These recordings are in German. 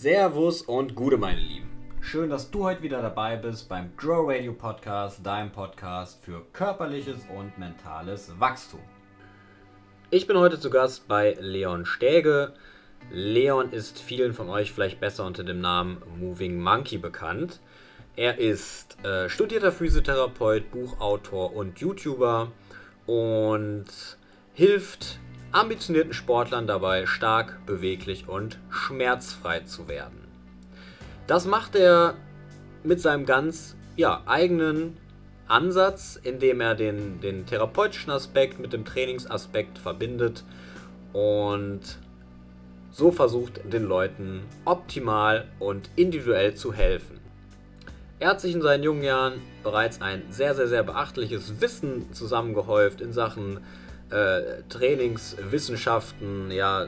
Servus und Gude, meine Lieben. Schön, dass du heute wieder dabei bist beim Grow Radio Podcast, deinem Podcast für körperliches und mentales Wachstum. Ich bin heute zu Gast bei Leon Stäge. Leon ist vielen von euch vielleicht besser unter dem Namen Moving Monkey bekannt. Er ist äh, studierter Physiotherapeut, Buchautor und YouTuber und hilft ambitionierten Sportlern dabei, stark, beweglich und schmerzfrei zu werden. Das macht er mit seinem ganz ja, eigenen Ansatz, indem er den, den therapeutischen Aspekt mit dem Trainingsaspekt verbindet und so versucht, den Leuten optimal und individuell zu helfen. Er hat sich in seinen jungen Jahren bereits ein sehr, sehr, sehr beachtliches Wissen zusammengehäuft in Sachen äh, Trainingswissenschaften, ja,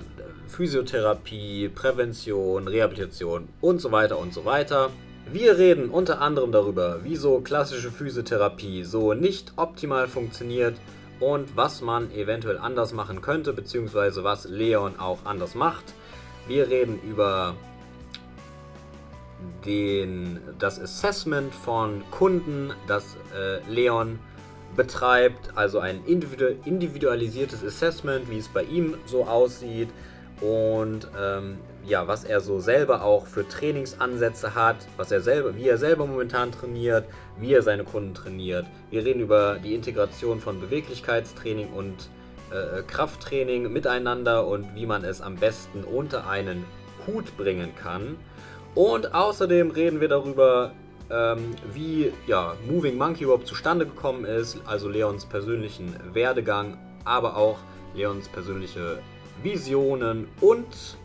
Physiotherapie, Prävention, Rehabilitation und so weiter und so weiter. Wir reden unter anderem darüber, wieso klassische Physiotherapie so nicht optimal funktioniert und was man eventuell anders machen könnte, beziehungsweise was Leon auch anders macht. Wir reden über den, das Assessment von Kunden, das äh, Leon betreibt, also ein individualisiertes Assessment, wie es bei ihm so aussieht und ähm, ja, was er so selber auch für Trainingsansätze hat, was er selber, wie er selber momentan trainiert, wie er seine Kunden trainiert. Wir reden über die Integration von Beweglichkeitstraining und äh, Krafttraining miteinander und wie man es am besten unter einen Hut bringen kann. Und außerdem reden wir darüber, ähm, wie ja, Moving Monkey überhaupt zustande gekommen ist, also Leons persönlichen Werdegang, aber auch Leons persönliche Visionen und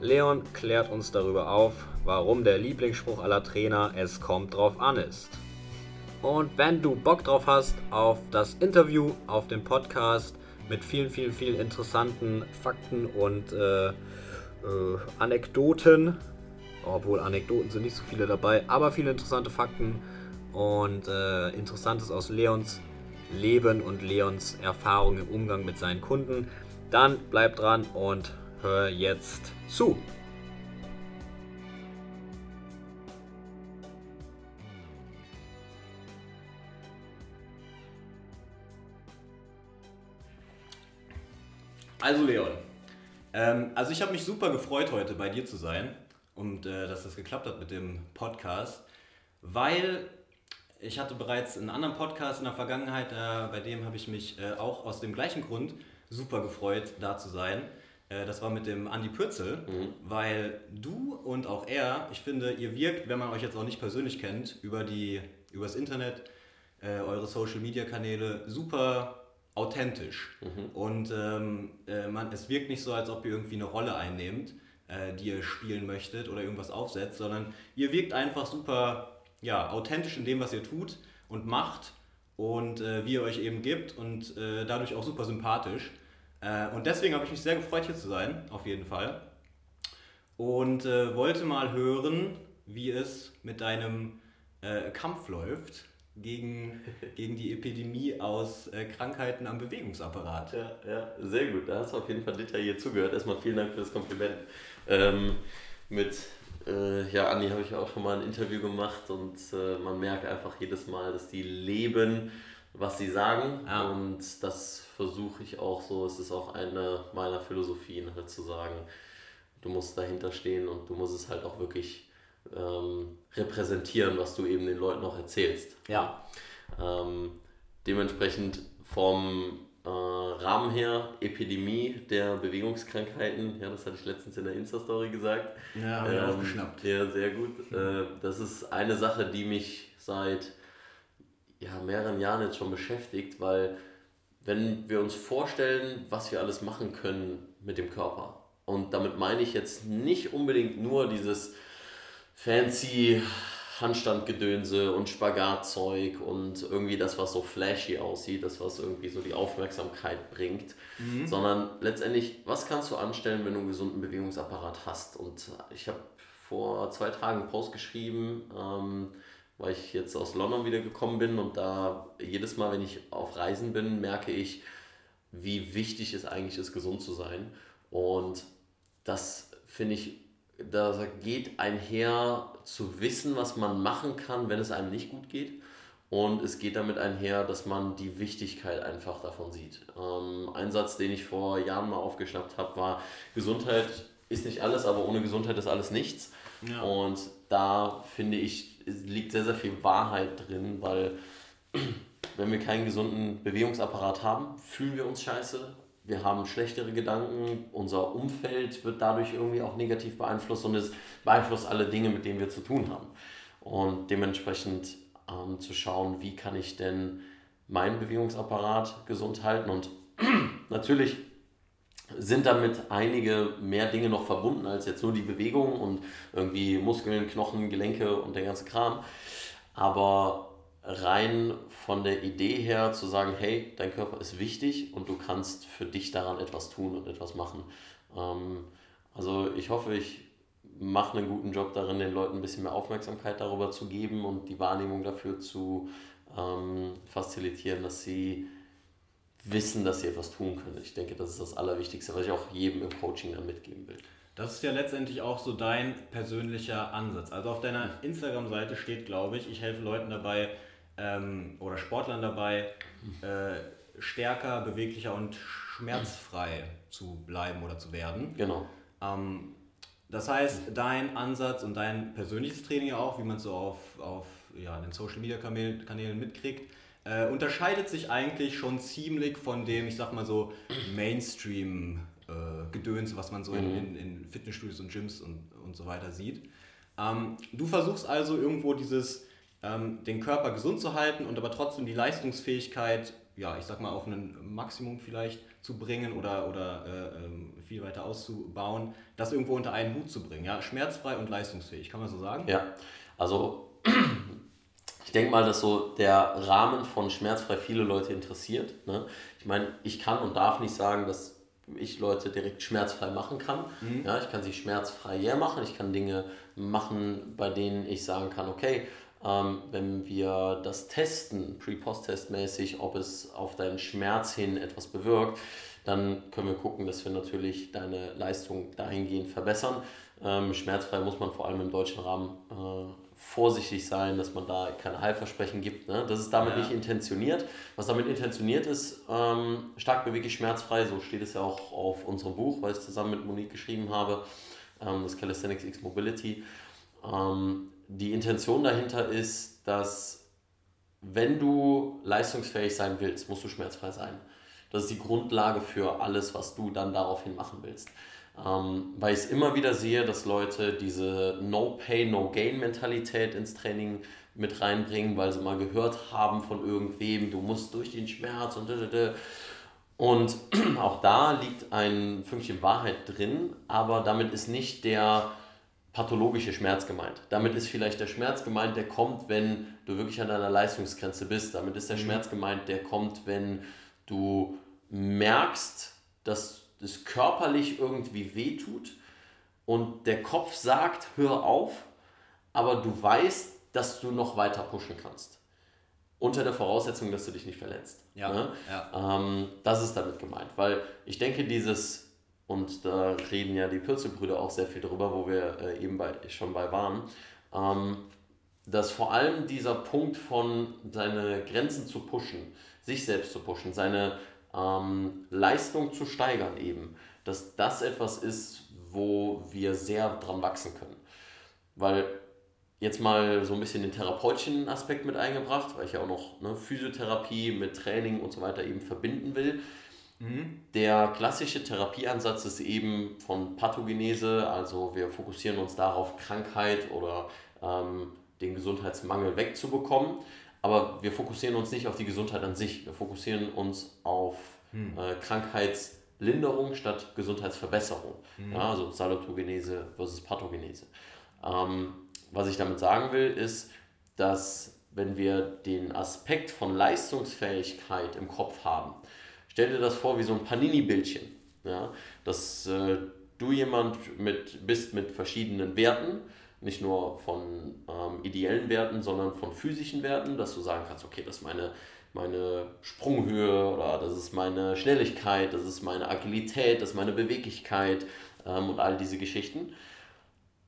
Leon klärt uns darüber auf, warum der Lieblingsspruch aller Trainer es kommt drauf an ist. Und wenn du Bock drauf hast auf das Interview, auf den Podcast mit vielen, vielen, vielen interessanten Fakten und äh, äh, Anekdoten, obwohl Anekdoten sind nicht so viele dabei, aber viele interessante Fakten und äh, Interessantes aus Leons Leben und Leons Erfahrung im Umgang mit seinen Kunden, dann bleib dran und hör jetzt zu. Also Leon, ähm, also ich habe mich super gefreut heute bei dir zu sein und äh, dass das geklappt hat mit dem Podcast, weil ich hatte bereits einen anderen Podcast in der Vergangenheit, äh, bei dem habe ich mich äh, auch aus dem gleichen Grund super gefreut, da zu sein. Äh, das war mit dem Andi Pürzel, mhm. weil du und auch er, ich finde, ihr wirkt, wenn man euch jetzt auch nicht persönlich kennt, über die übers Internet, äh, eure Social Media Kanäle super authentisch. Mhm. Und ähm, äh, man, es wirkt nicht so, als ob ihr irgendwie eine Rolle einnehmt, äh, die ihr spielen möchtet oder irgendwas aufsetzt, sondern ihr wirkt einfach super ja, authentisch in dem, was ihr tut und macht und äh, wie ihr euch eben gibt und äh, dadurch auch super sympathisch. Äh, und deswegen habe ich mich sehr gefreut, hier zu sein, auf jeden Fall. Und äh, wollte mal hören, wie es mit deinem Kampf läuft gegen, gegen die Epidemie aus äh, Krankheiten am Bewegungsapparat. Ja, ja, sehr gut. Da hast du auf jeden Fall detailliert zugehört. Erstmal vielen Dank für das Kompliment. Ähm, mit äh, ja, Andi habe ich auch schon mal ein Interview gemacht und äh, man merkt einfach jedes Mal, dass die leben, was sie sagen. Ja. Und das versuche ich auch so. Es ist auch eine meiner Philosophien, halt zu sagen, du musst dahinter stehen und du musst es halt auch wirklich ähm, repräsentieren, was du eben den Leuten auch erzählst. Ja. Ähm, dementsprechend vom äh, Rahmen her, Epidemie der Bewegungskrankheiten, ja, das hatte ich letztens in der Insta-Story gesagt. Ja, habe ähm, aufgeschnappt. Ja, sehr gut. Mhm. Äh, das ist eine Sache, die mich seit ja, mehreren Jahren jetzt schon beschäftigt, weil wenn wir uns vorstellen, was wir alles machen können mit dem Körper, und damit meine ich jetzt nicht unbedingt nur dieses fancy Handstandgedönse und Spagatzeug und irgendwie das, was so flashy aussieht, das, was irgendwie so die Aufmerksamkeit bringt, mhm. sondern letztendlich, was kannst du anstellen, wenn du einen gesunden Bewegungsapparat hast? Und ich habe vor zwei Tagen einen Post geschrieben, ähm, weil ich jetzt aus London wieder gekommen bin und da jedes Mal, wenn ich auf Reisen bin, merke ich, wie wichtig es eigentlich ist, gesund zu sein. Und das finde ich da geht einher zu wissen, was man machen kann, wenn es einem nicht gut geht. Und es geht damit einher, dass man die Wichtigkeit einfach davon sieht. Ähm, ein Satz, den ich vor Jahren mal aufgeschnappt habe, war, Gesundheit ist nicht alles, aber ohne Gesundheit ist alles nichts. Ja. Und da finde ich, liegt sehr, sehr viel Wahrheit drin, weil wenn wir keinen gesunden Bewegungsapparat haben, fühlen wir uns scheiße, wir haben schlechtere Gedanken, unser Umfeld wird dadurch irgendwie auch negativ beeinflusst und es beeinflusst alle Dinge, mit denen wir zu tun haben. Und dementsprechend ähm, zu schauen, wie kann ich denn meinen Bewegungsapparat gesund halten. Und natürlich sind damit einige mehr Dinge noch verbunden als jetzt nur die Bewegung und irgendwie Muskeln, Knochen, Gelenke und der ganze Kram. Aber rein von der Idee her zu sagen, hey, dein Körper ist wichtig und du kannst für dich daran etwas tun und etwas machen. Ähm, also ich hoffe, ich mache einen guten Job darin, den Leuten ein bisschen mehr Aufmerksamkeit darüber zu geben und die Wahrnehmung dafür zu ähm, facilitieren, dass sie wissen, dass sie etwas tun können. Ich denke, das ist das Allerwichtigste, was ich auch jedem im Coaching dann mitgeben will. Das ist ja letztendlich auch so dein persönlicher Ansatz. Also auf deiner Instagram-Seite steht, glaube ich, ich helfe Leuten dabei ähm, oder Sportlern dabei, äh, stärker, beweglicher und schmerzfrei zu bleiben oder zu werden. Genau. Ähm, das heißt, dein Ansatz und dein persönliches Training auch, wie man es so auf, auf ja, den Social Media Kanälen mitkriegt, äh, unterscheidet sich eigentlich schon ziemlich von dem, ich sag mal so, Mainstream äh, Gedöns, was man so mhm. in, in, Fitnessstudios und Gyms und, und so weiter sieht. Ähm, du versuchst also irgendwo dieses, ähm, den Körper gesund zu halten und aber trotzdem die Leistungsfähigkeit, ja, ich sag mal, auf ein Maximum vielleicht zu bringen oder, oder äh, ähm, viel weiter auszubauen, das irgendwo unter einen Hut zu bringen. Ja? Schmerzfrei und leistungsfähig, kann man so sagen? Ja, also ich denke mal, dass so der Rahmen von schmerzfrei viele Leute interessiert. Ne? Ich meine, ich kann und darf nicht sagen, dass ich Leute direkt schmerzfrei machen kann. Mhm. Ja, ich kann sie schmerzfrei machen. Ich kann Dinge machen, bei denen ich sagen kann, okay, ähm, wenn wir das testen, Pre-Post-Test-mäßig, ob es auf deinen Schmerz hin etwas bewirkt, dann können wir gucken, dass wir natürlich deine Leistung dahingehend verbessern. Ähm, schmerzfrei muss man vor allem im deutschen Rahmen äh, vorsichtig sein, dass man da keine Heilversprechen gibt. Ne? Das ist damit ja. nicht intentioniert. Was damit intentioniert ist, ähm, stark beweglich schmerzfrei, so steht es ja auch auf unserem Buch, weil ich es zusammen mit Monique geschrieben habe, ähm, das Calisthenics X Mobility. Ähm, die Intention dahinter ist, dass wenn du leistungsfähig sein willst, musst du schmerzfrei sein. Das ist die Grundlage für alles, was du dann daraufhin machen willst. Ähm, weil ich es immer wieder sehe, dass Leute diese No-Pay, No-Gain-Mentalität ins Training mit reinbringen, weil sie mal gehört haben von irgendwem, du musst durch den Schmerz und und auch da liegt ein Fünkchen Wahrheit drin, aber damit ist nicht der pathologische Schmerz gemeint. Damit ist vielleicht der Schmerz gemeint, der kommt, wenn du wirklich an deiner Leistungsgrenze bist. Damit ist der mhm. Schmerz gemeint, der kommt, wenn du merkst, dass es körperlich irgendwie wehtut und der Kopf sagt, hör auf, aber du weißt, dass du noch weiter pushen kannst. Unter der Voraussetzung, dass du dich nicht verletzt. Ja, ne? ja. Ähm, das ist damit gemeint, weil ich denke, dieses, und da reden ja die Pürzelbrüder auch sehr viel drüber, wo wir äh, eben bei, schon bei waren, ähm, dass vor allem dieser Punkt von seine Grenzen zu pushen, sich selbst zu pushen, seine ähm, Leistung zu steigern eben, dass das etwas ist, wo wir sehr dran wachsen können. Weil jetzt mal so ein bisschen den therapeutischen Aspekt mit eingebracht, weil ich ja auch noch ne, Physiotherapie mit Training und so weiter eben verbinden will. Mhm. Der klassische Therapieansatz ist eben von Pathogenese, also wir fokussieren uns darauf, Krankheit oder ähm, den Gesundheitsmangel wegzubekommen. Aber wir fokussieren uns nicht auf die Gesundheit an sich. Wir fokussieren uns auf hm. äh, Krankheitslinderung statt Gesundheitsverbesserung. Hm. Ja, also Salutogenese versus Pathogenese. Ähm, was ich damit sagen will, ist, dass wenn wir den Aspekt von Leistungsfähigkeit im Kopf haben, stell dir das vor wie so ein Panini-Bildchen. Ja? Dass äh, du jemand mit, bist mit verschiedenen Werten nicht nur von ähm, ideellen Werten, sondern von physischen Werten, dass du sagen kannst, okay, das ist meine, meine Sprunghöhe oder das ist meine Schnelligkeit, das ist meine Agilität, das ist meine Beweglichkeit ähm, und all diese Geschichten.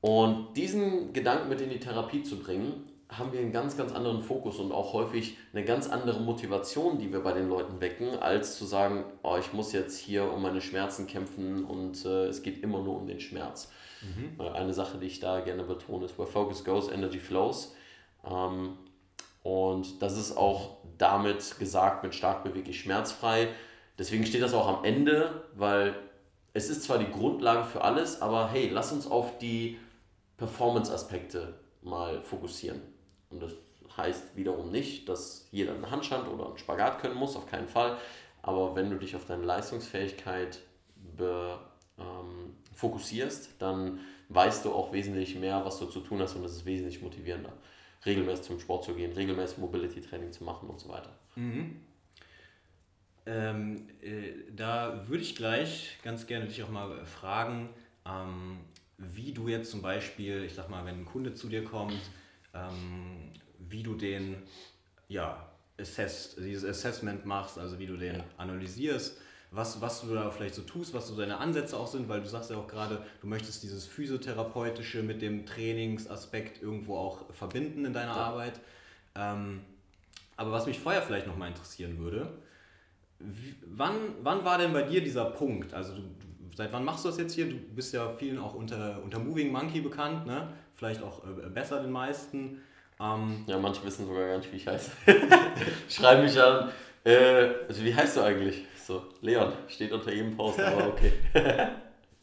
Und diesen Gedanken mit in die Therapie zu bringen, haben wir einen ganz, ganz anderen Fokus und auch häufig eine ganz andere Motivation, die wir bei den Leuten wecken, als zu sagen, oh, ich muss jetzt hier um meine Schmerzen kämpfen und äh, es geht immer nur um den Schmerz. Mhm. Eine Sache, die ich da gerne betone, ist, where focus goes, energy flows. Ähm, und das ist auch damit gesagt, mit stark beweglich schmerzfrei. Deswegen steht das auch am Ende, weil es ist zwar die Grundlage für alles, aber hey, lass uns auf die Performance-Aspekte mal fokussieren. Und das heißt wiederum nicht, dass jeder einen Handstand oder einen Spagat können muss, auf keinen Fall. Aber wenn du dich auf deine Leistungsfähigkeit be, ähm, fokussierst, dann weißt du auch wesentlich mehr, was du zu tun hast und es ist wesentlich motivierender. Regelmäßig zum Sport zu gehen, regelmäßig Mobility-Training zu machen und so weiter. Mhm. Ähm, äh, da würde ich gleich ganz gerne dich auch mal fragen, ähm, wie du jetzt zum Beispiel, ich sag mal, wenn ein Kunde zu dir kommt, ähm, wie du den, ja, assessed, dieses Assessment machst, also wie du den analysierst, was, was du da vielleicht so tust, was so deine Ansätze auch sind, weil du sagst ja auch gerade, du möchtest dieses Physiotherapeutische mit dem Trainingsaspekt irgendwo auch verbinden in deiner ja. Arbeit. Ähm, aber was mich vorher vielleicht nochmal interessieren würde, wie, wann, wann war denn bei dir dieser Punkt? Also du, seit wann machst du das jetzt hier? Du bist ja vielen auch unter, unter Moving Monkey bekannt, ne? vielleicht auch äh, besser den meisten. Ähm, ja, manche wissen sogar gar nicht, wie ich heiße. Schreiben mich an. Äh, also wie heißt du eigentlich? So, Leon, steht unter jedem Post, aber okay.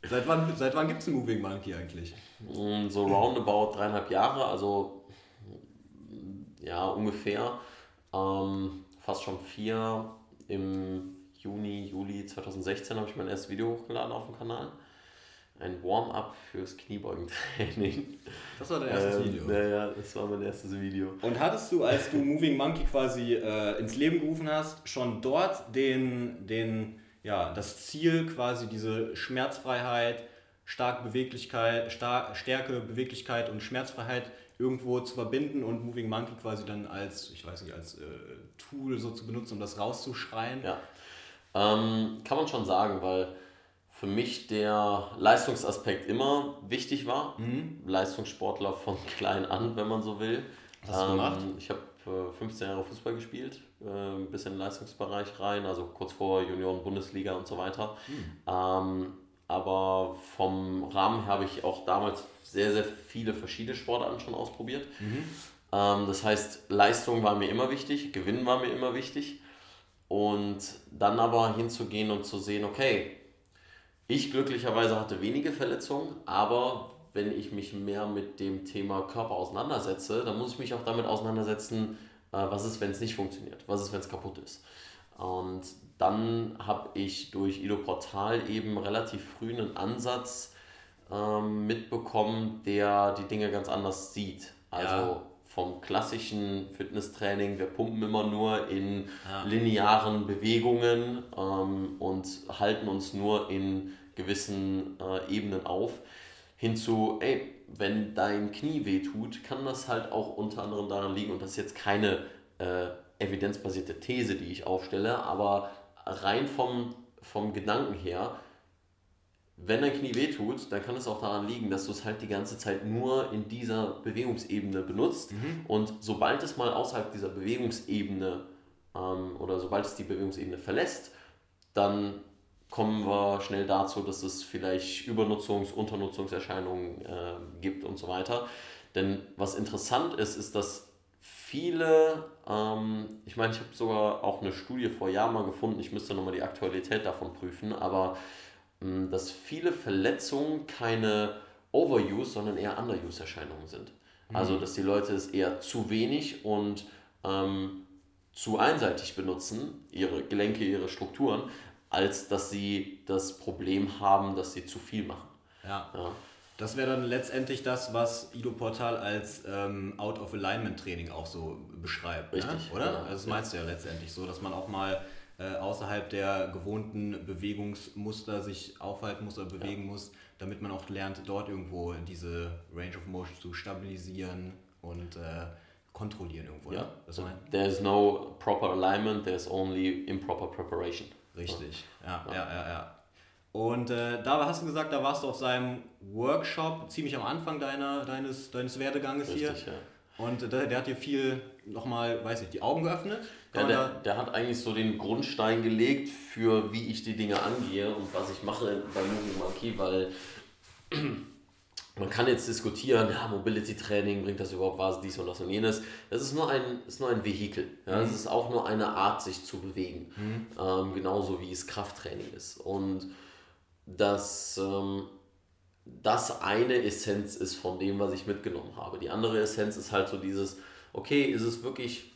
seit wann, seit wann gibt es einen Moving Monkey eigentlich? Mm, so roundabout dreieinhalb Jahre, also ja, ungefähr. Ähm, fast schon vier. Im Juni, Juli 2016 habe ich mein erstes Video hochgeladen auf dem Kanal ein Warm-up fürs Kniebeugentraining. Das war dein erstes ähm, Video? Naja, das war mein erstes Video. Und hattest du, als du Moving Monkey quasi äh, ins Leben gerufen hast, schon dort den, den, ja, das Ziel, quasi diese Schmerzfreiheit, stark Beweglichkeit, Star Stärke, Beweglichkeit und Schmerzfreiheit irgendwo zu verbinden und Moving Monkey quasi dann als, ich weiß nicht, als äh, Tool so zu benutzen, um das rauszuschreien? Ja. Ähm, kann man schon sagen, weil für mich der Leistungsaspekt immer wichtig war. Mhm. Leistungssportler von klein an, wenn man so will. Was hast du gemacht? Ähm, ich habe äh, 15 Jahre Fußball gespielt, äh, ein bisschen in den Leistungsbereich rein, also kurz vor Junioren, Bundesliga und so weiter. Mhm. Ähm, aber vom Rahmen her habe ich auch damals sehr, sehr viele verschiedene Sportarten schon ausprobiert. Mhm. Ähm, das heißt, Leistung war mir immer wichtig, Gewinn war mir immer wichtig. Und dann aber hinzugehen und zu sehen, okay, ich glücklicherweise hatte wenige Verletzungen, aber wenn ich mich mehr mit dem Thema Körper auseinandersetze, dann muss ich mich auch damit auseinandersetzen, äh, was ist, wenn es nicht funktioniert, was ist, wenn es kaputt ist. Und dann habe ich durch Ido Portal eben relativ früh einen Ansatz ähm, mitbekommen, der die Dinge ganz anders sieht. Also ja. Vom klassischen Fitnesstraining, wir pumpen immer nur in ja. linearen Bewegungen ähm, und halten uns nur in gewissen äh, Ebenen auf, hinzu, ey, wenn dein Knie wehtut, kann das halt auch unter anderem daran liegen, und das ist jetzt keine äh, evidenzbasierte These, die ich aufstelle, aber rein vom, vom Gedanken her, wenn dein Knie wehtut, dann kann es auch daran liegen, dass du es halt die ganze Zeit nur in dieser Bewegungsebene benutzt. Mhm. Und sobald es mal außerhalb dieser Bewegungsebene ähm, oder sobald es die Bewegungsebene verlässt, dann kommen wir schnell dazu, dass es vielleicht Übernutzungs-, Unternutzungserscheinungen äh, gibt und so weiter. Denn was interessant ist, ist, dass viele, ähm, ich meine, ich habe sogar auch eine Studie vor Jahren mal gefunden, ich müsste nochmal die Aktualität davon prüfen, aber dass viele Verletzungen keine Overuse, sondern eher Underuse-Erscheinungen sind. Mhm. Also, dass die Leute es eher zu wenig und ähm, zu einseitig benutzen, ihre Gelenke, ihre Strukturen, als dass sie das Problem haben, dass sie zu viel machen. Ja. ja. Das wäre dann letztendlich das, was Ido Portal als ähm, Out-of-Alignment-Training auch so beschreibt. Ne? Richtig. Ne? Oder? Genau. Also das meinst du ja letztendlich so, dass man auch mal äh, außerhalb der gewohnten Bewegungsmuster sich aufhalten muss oder bewegen ja. muss, damit man auch lernt, dort irgendwo diese Range of Motion zu stabilisieren und äh, kontrollieren irgendwo. Ja. Ne? So, there's no proper alignment, there's only improper preparation. Richtig, ja, ja, ja, ja. Und äh, da hast du gesagt, da warst du auf seinem Workshop ziemlich am Anfang deiner, deines, deines Werdeganges Richtig, hier. Ja. Und der, der hat dir viel nochmal, weiß ich, die Augen geöffnet. Ja, der, der hat eigentlich so den Grundstein gelegt für wie ich die Dinge angehe und was ich mache bei Moving Monkey, weil man kann jetzt diskutieren, ja, Mobility Training, bringt das überhaupt was, dies und das und jenes. Das ist nur ein, ist nur ein Vehikel. Ja? Mhm. Es ist auch nur eine Art, sich zu bewegen. Mhm. Ähm, genauso wie es Krafttraining ist. Und dass ähm, das eine Essenz ist von dem, was ich mitgenommen habe. Die andere Essenz ist halt so dieses, okay, ist es wirklich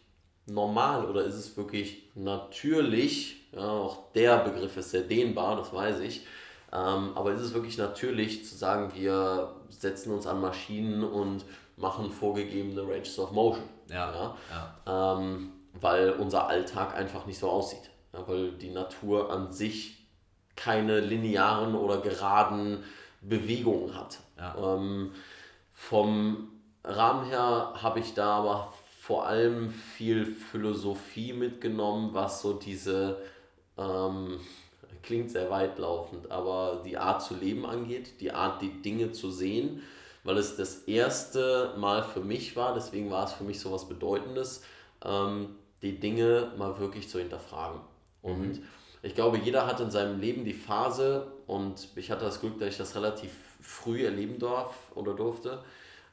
normal oder ist es wirklich natürlich? Ja, auch der Begriff ist sehr dehnbar, das weiß ich. Ähm, aber ist es wirklich natürlich zu sagen, wir setzen uns an Maschinen und machen vorgegebene Ranges of Motion? Ja. ja? ja. Ähm, weil unser Alltag einfach nicht so aussieht. Ja, weil die Natur an sich keine linearen oder geraden Bewegungen hat. Ja. Ähm, vom Rahmen her habe ich da aber vor allem viel Philosophie mitgenommen, was so diese, ähm, klingt sehr weitlaufend, aber die Art zu leben angeht, die Art, die Dinge zu sehen, weil es das erste Mal für mich war, deswegen war es für mich so was Bedeutendes, ähm, die Dinge mal wirklich zu hinterfragen. Und mhm ich glaube, jeder hat in seinem Leben die Phase und ich hatte das Glück, dass ich das relativ früh erleben darf oder durfte.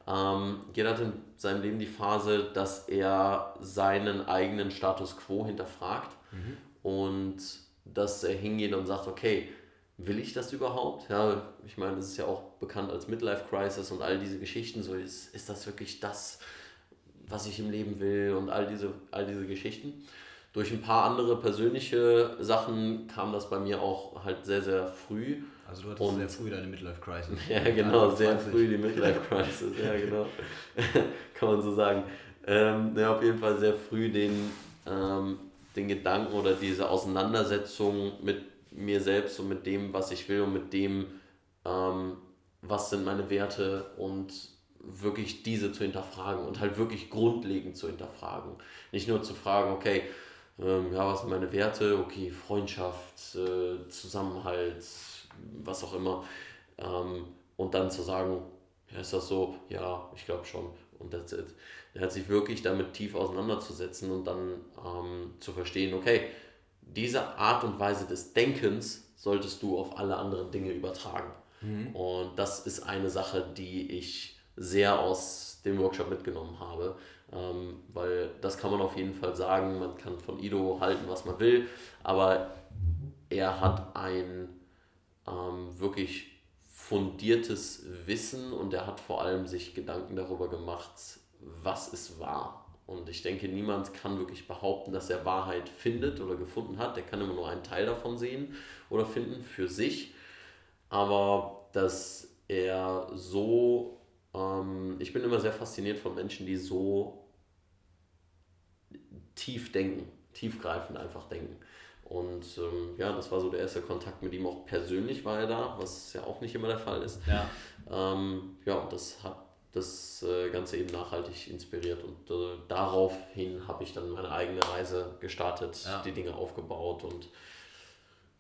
Ähm, jeder hat in seinem Leben die Phase, dass er seinen eigenen Status quo hinterfragt mhm. und dass er hingeht und sagt, okay, will ich das überhaupt? Ja, ich meine, es ist ja auch bekannt als Midlife Crisis und all diese Geschichten. So ist, ist das wirklich das, was ich im Leben will und all diese, all diese Geschichten durch ein paar andere persönliche Sachen kam das bei mir auch halt sehr, sehr früh. Also du hattest und, sehr früh deine Midlife Crisis. ja, genau, sehr früh die Midlife Crisis, ja genau. Kann man so sagen. Ähm, ja, auf jeden Fall sehr früh den, ähm, den Gedanken oder diese Auseinandersetzung mit mir selbst und mit dem, was ich will und mit dem, ähm, was sind meine Werte und wirklich diese zu hinterfragen und halt wirklich grundlegend zu hinterfragen. Nicht nur zu fragen, okay, ähm, ja, was sind meine Werte? Okay, Freundschaft, äh, Zusammenhalt, was auch immer. Ähm, und dann zu sagen, ja, ist das so? Ja, ich glaube schon. Und that's it. Er hat sich wirklich damit tief auseinanderzusetzen und dann ähm, zu verstehen, okay, diese Art und Weise des Denkens solltest du auf alle anderen Dinge übertragen. Mhm. Und das ist eine Sache, die ich sehr aus dem Workshop mitgenommen habe. Ähm, weil das kann man auf jeden Fall sagen, man kann von Ido halten, was man will, aber er hat ein ähm, wirklich fundiertes Wissen und er hat vor allem sich Gedanken darüber gemacht, was ist wahr. Und ich denke, niemand kann wirklich behaupten, dass er Wahrheit findet oder gefunden hat. Der kann immer nur einen Teil davon sehen oder finden für sich. Aber dass er so, ähm, ich bin immer sehr fasziniert von Menschen, die so tief denken, tiefgreifend einfach denken. Und ähm, ja, das war so der erste Kontakt mit ihm. Auch persönlich war er da, was ja auch nicht immer der Fall ist. Ja, ähm, ja und das hat das äh, Ganze eben nachhaltig inspiriert. Und äh, daraufhin habe ich dann meine eigene Reise gestartet, ja. die Dinge aufgebaut und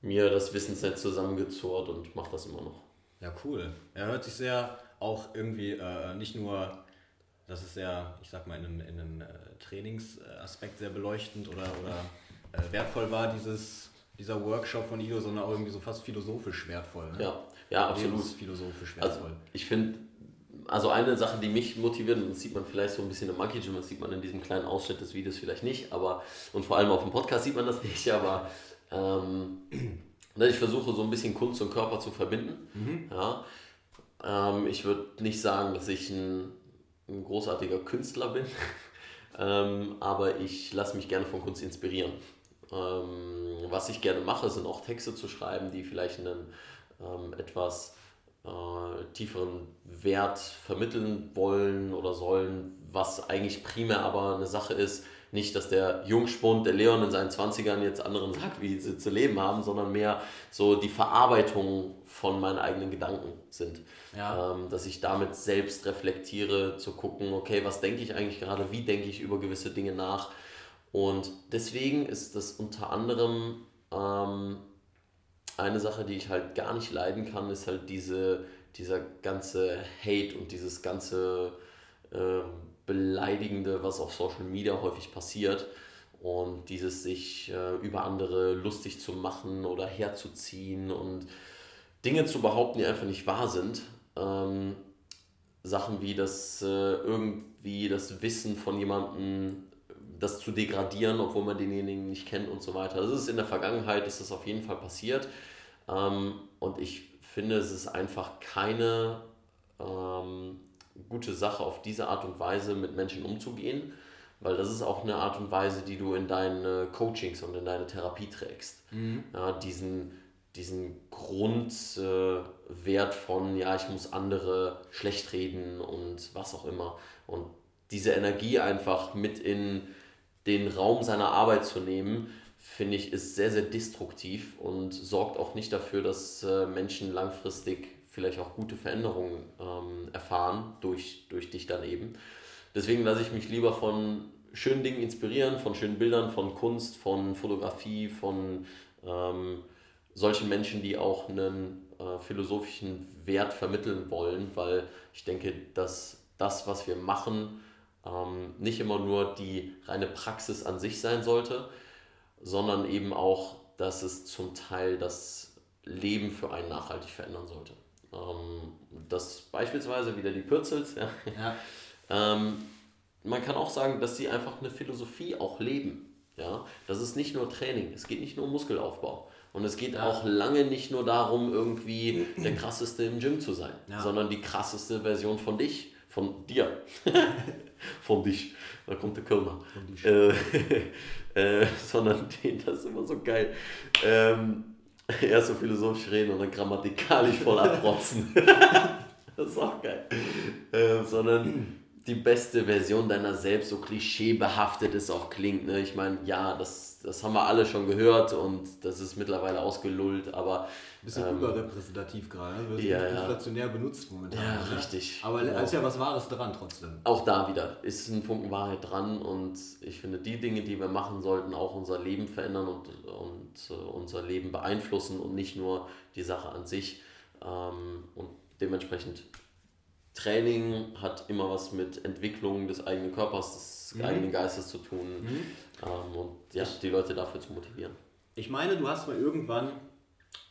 mir das Wissensnetz zusammengezurrt und mache das immer noch. Ja, cool. Er hört sich sehr auch irgendwie äh, nicht nur das ist sehr, ich sag mal, in einem, in einem äh, Trainingsaspekt sehr beleuchtend oder, oder äh, wertvoll war, dieses, dieser Workshop von Ido, sondern auch irgendwie so fast philosophisch wertvoll. Ne? Ja, ja, absolut. philosophisch also, wertvoll. Also, ich finde, also eine Sache, die mich motiviert, und das sieht man vielleicht so ein bisschen im Monkey Gym, das sieht man in diesem kleinen Ausschnitt des Videos vielleicht nicht, aber, und vor allem auf dem Podcast sieht man das nicht, aber ähm, ne, ich versuche so ein bisschen Kunst und Körper zu verbinden. Mhm. Ja. Ähm, ich würde nicht sagen, dass ich ein ein großartiger Künstler bin, ähm, aber ich lasse mich gerne von Kunst inspirieren. Ähm, was ich gerne mache, sind auch Texte zu schreiben, die vielleicht einen ähm, etwas äh, tieferen Wert vermitteln wollen oder sollen, was eigentlich primär aber eine Sache ist, nicht, dass der Jungspund, der Leon in seinen 20ern jetzt anderen sagt, wie sie zu leben haben, sondern mehr so die Verarbeitung von meinen eigenen Gedanken sind. Ja. Ähm, dass ich damit selbst reflektiere, zu gucken, okay, was denke ich eigentlich gerade, wie denke ich über gewisse Dinge nach. Und deswegen ist das unter anderem ähm, eine Sache, die ich halt gar nicht leiden kann, ist halt diese, dieser ganze Hate und dieses ganze äh, Beleidigende, was auf Social Media häufig passiert. Und dieses sich äh, über andere lustig zu machen oder herzuziehen und Dinge zu behaupten, die einfach nicht wahr sind. Ähm, Sachen wie das äh, irgendwie das Wissen von jemandem, das zu degradieren, obwohl man denjenigen nicht kennt und so weiter. Das ist in der Vergangenheit, ist das auf jeden Fall passiert. Ähm, und ich finde, es ist einfach keine ähm, gute Sache, auf diese Art und Weise mit Menschen umzugehen, weil das ist auch eine Art und Weise, die du in deine Coachings und in deine Therapie trägst. Mhm. Ja, diesen diesen Grundwert äh, von, ja, ich muss andere schlecht reden und was auch immer. Und diese Energie einfach mit in den Raum seiner Arbeit zu nehmen, finde ich, ist sehr, sehr destruktiv und sorgt auch nicht dafür, dass äh, Menschen langfristig vielleicht auch gute Veränderungen ähm, erfahren durch, durch dich dann eben. Deswegen lasse ich mich lieber von schönen Dingen inspirieren, von schönen Bildern, von Kunst, von Fotografie, von ähm, solchen Menschen, die auch einen äh, philosophischen Wert vermitteln wollen, weil ich denke, dass das, was wir machen, ähm, nicht immer nur die reine Praxis an sich sein sollte, sondern eben auch, dass es zum Teil das Leben für einen nachhaltig verändern sollte. Ähm, das beispielsweise wieder die Pürzels. Ja. ja. ähm, man kann auch sagen, dass sie einfach eine Philosophie auch leben. Ja? Das ist nicht nur Training, es geht nicht nur um Muskelaufbau. Und es geht ja. auch lange nicht nur darum, irgendwie der krasseste im Gym zu sein, ja. sondern die krasseste Version von dich, von dir. von dich. Da kommt der Kölner. Äh, äh, sondern das ist immer so geil. Ähm, erst so philosophisch reden und dann grammatikalisch voll abrotzen. das ist auch geil. Äh, sondern die beste Version deiner selbst, so klischeebehaftet es auch klingt. Ne? Ich meine, ja, das, das haben wir alle schon gehört und das ist mittlerweile ausgelullt, aber. Bisschen ähm, überrepräsentativ gerade, ne? wird ja, inflationär benutzt momentan. Ja, ne? richtig. Aber es genau. ist ja was Wahres dran trotzdem. Auch da wieder ist ein Funken Wahrheit dran und ich finde, die Dinge, die wir machen sollten, auch unser Leben verändern und, und uh, unser Leben beeinflussen und nicht nur die Sache an sich. Ähm, und dementsprechend Training hat immer was mit Entwicklung des eigenen Körpers, des mhm. eigenen Geistes zu tun mhm. ähm, und ja, die Leute dafür zu motivieren. Ich meine, du hast mal irgendwann,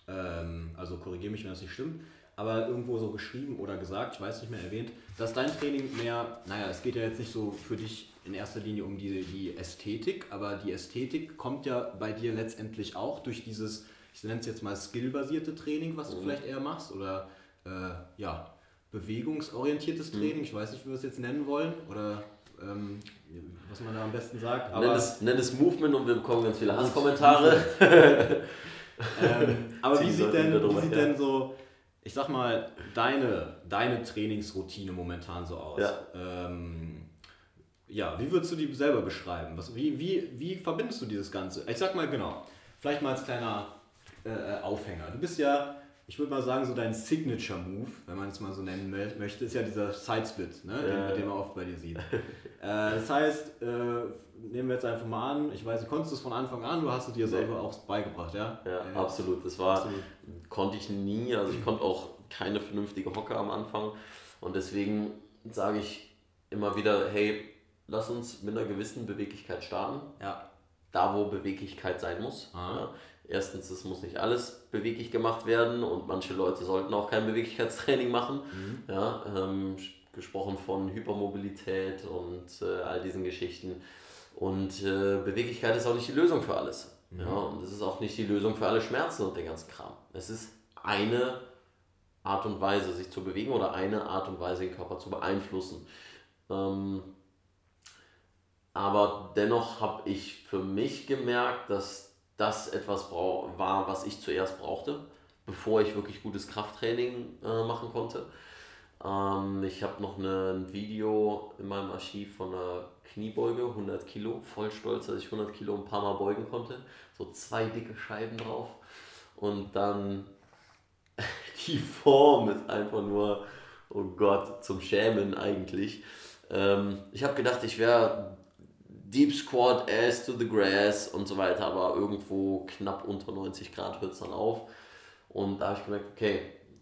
ähm, also korrigiere mich, wenn das nicht stimmt, aber irgendwo so geschrieben oder gesagt, ich weiß nicht mehr erwähnt, dass dein Training mehr, naja, es geht ja jetzt nicht so für dich in erster Linie um die, die Ästhetik, aber die Ästhetik kommt ja bei dir letztendlich auch durch dieses, ich nenne es jetzt mal skillbasierte Training, was du mhm. vielleicht eher machst oder äh, ja, bewegungsorientiertes mhm. Training. Ich weiß nicht, wie wir es jetzt nennen wollen oder ähm, was man da am besten sagt. Aber nenn, es, nenn es Movement und wir bekommen ganz viele Hasskommentare. ähm, aber wie sieht, denn, wie sieht denn so, ich sag mal, deine, deine Trainingsroutine momentan so aus? Ja. Ähm, ja, wie würdest du die selber beschreiben? Was, wie, wie, wie verbindest du dieses Ganze? Ich sag mal genau, vielleicht mal als kleiner äh Aufhänger. Du bist ja ich würde mal sagen, so dein Signature-Move, wenn man es mal so nennen möchte, ist ja dieser Sidesplit, ne? Ja, den, den, man oft bei dir sieht. äh, das heißt, äh, nehmen wir jetzt einfach mal an, ich weiß, du konntest es von Anfang an, du hast es dir selber auch beigebracht, ja? Ja, äh, absolut. Das war, absolut. konnte ich nie, also ich konnte auch keine vernünftige Hocke am Anfang und deswegen sage ich immer wieder, hey, lass uns mit einer gewissen Beweglichkeit starten. Ja. Da, wo Beweglichkeit sein muss. Ja. Erstens, es muss nicht alles beweglich gemacht werden und manche Leute sollten auch kein Beweglichkeitstraining machen. Mhm. Ja, ähm, gesprochen von Hypermobilität und äh, all diesen Geschichten. Und äh, Beweglichkeit ist auch nicht die Lösung für alles. Mhm. Ja, und es ist auch nicht die Lösung für alle Schmerzen und den ganzen Kram. Es ist eine Art und Weise, sich zu bewegen oder eine Art und Weise, den Körper zu beeinflussen. Ähm, aber dennoch habe ich für mich gemerkt, dass das etwas war, was ich zuerst brauchte, bevor ich wirklich gutes Krafttraining äh, machen konnte. Ähm, ich habe noch eine, ein Video in meinem Archiv von einer Kniebeuge, 100 Kilo, voll stolz, dass ich 100 Kilo ein paar Mal beugen konnte. So zwei dicke Scheiben drauf. Und dann die Form ist einfach nur, oh Gott, zum Schämen eigentlich. Ähm, ich habe gedacht, ich wäre Deep Squat, Ass to the Grass und so weiter, aber irgendwo knapp unter 90 Grad hört es dann auf. Und da habe ich gemerkt, okay,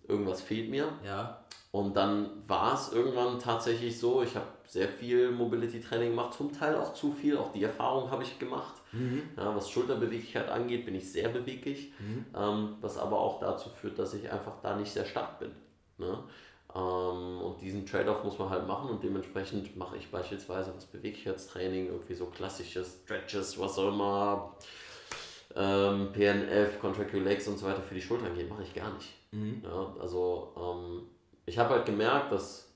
irgendwas fehlt mir. Ja. Und dann war es irgendwann tatsächlich so, ich habe sehr viel Mobility Training gemacht, zum Teil auch zu viel, auch die Erfahrung habe ich gemacht. Mhm. Ja, was Schulterbeweglichkeit angeht, bin ich sehr beweglich, Mhm. ähm, was aber auch dazu führt, dass ich einfach da nicht sehr stark bin. Ne? Ähm, und diesen Trade-off muss man halt machen und dementsprechend mache ich beispielsweise was Beweglichkeitstraining, irgendwie so klassische Stretches, was auch immer, ähm, PNF, Contractile Legs und so weiter für die Schultern geht, mache ich gar nicht. Mhm. Ja, also ähm, ich habe halt gemerkt, dass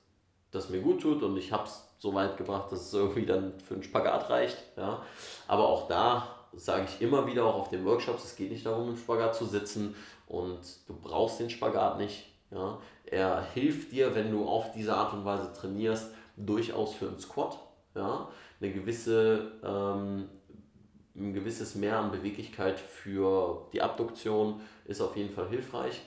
das mir gut tut und ich habe es so weit gebracht, dass es irgendwie dann für einen Spagat reicht. Ja. Aber auch da sage ich immer wieder, auch auf den Workshops, es geht nicht darum, im Spagat zu sitzen und du brauchst den Spagat nicht. Ja. Er hilft dir, wenn du auf diese Art und Weise trainierst, durchaus für einen Squat. Ja. Eine gewisse, ähm, ein gewisses Mehr an Beweglichkeit für die Abduktion ist auf jeden Fall hilfreich,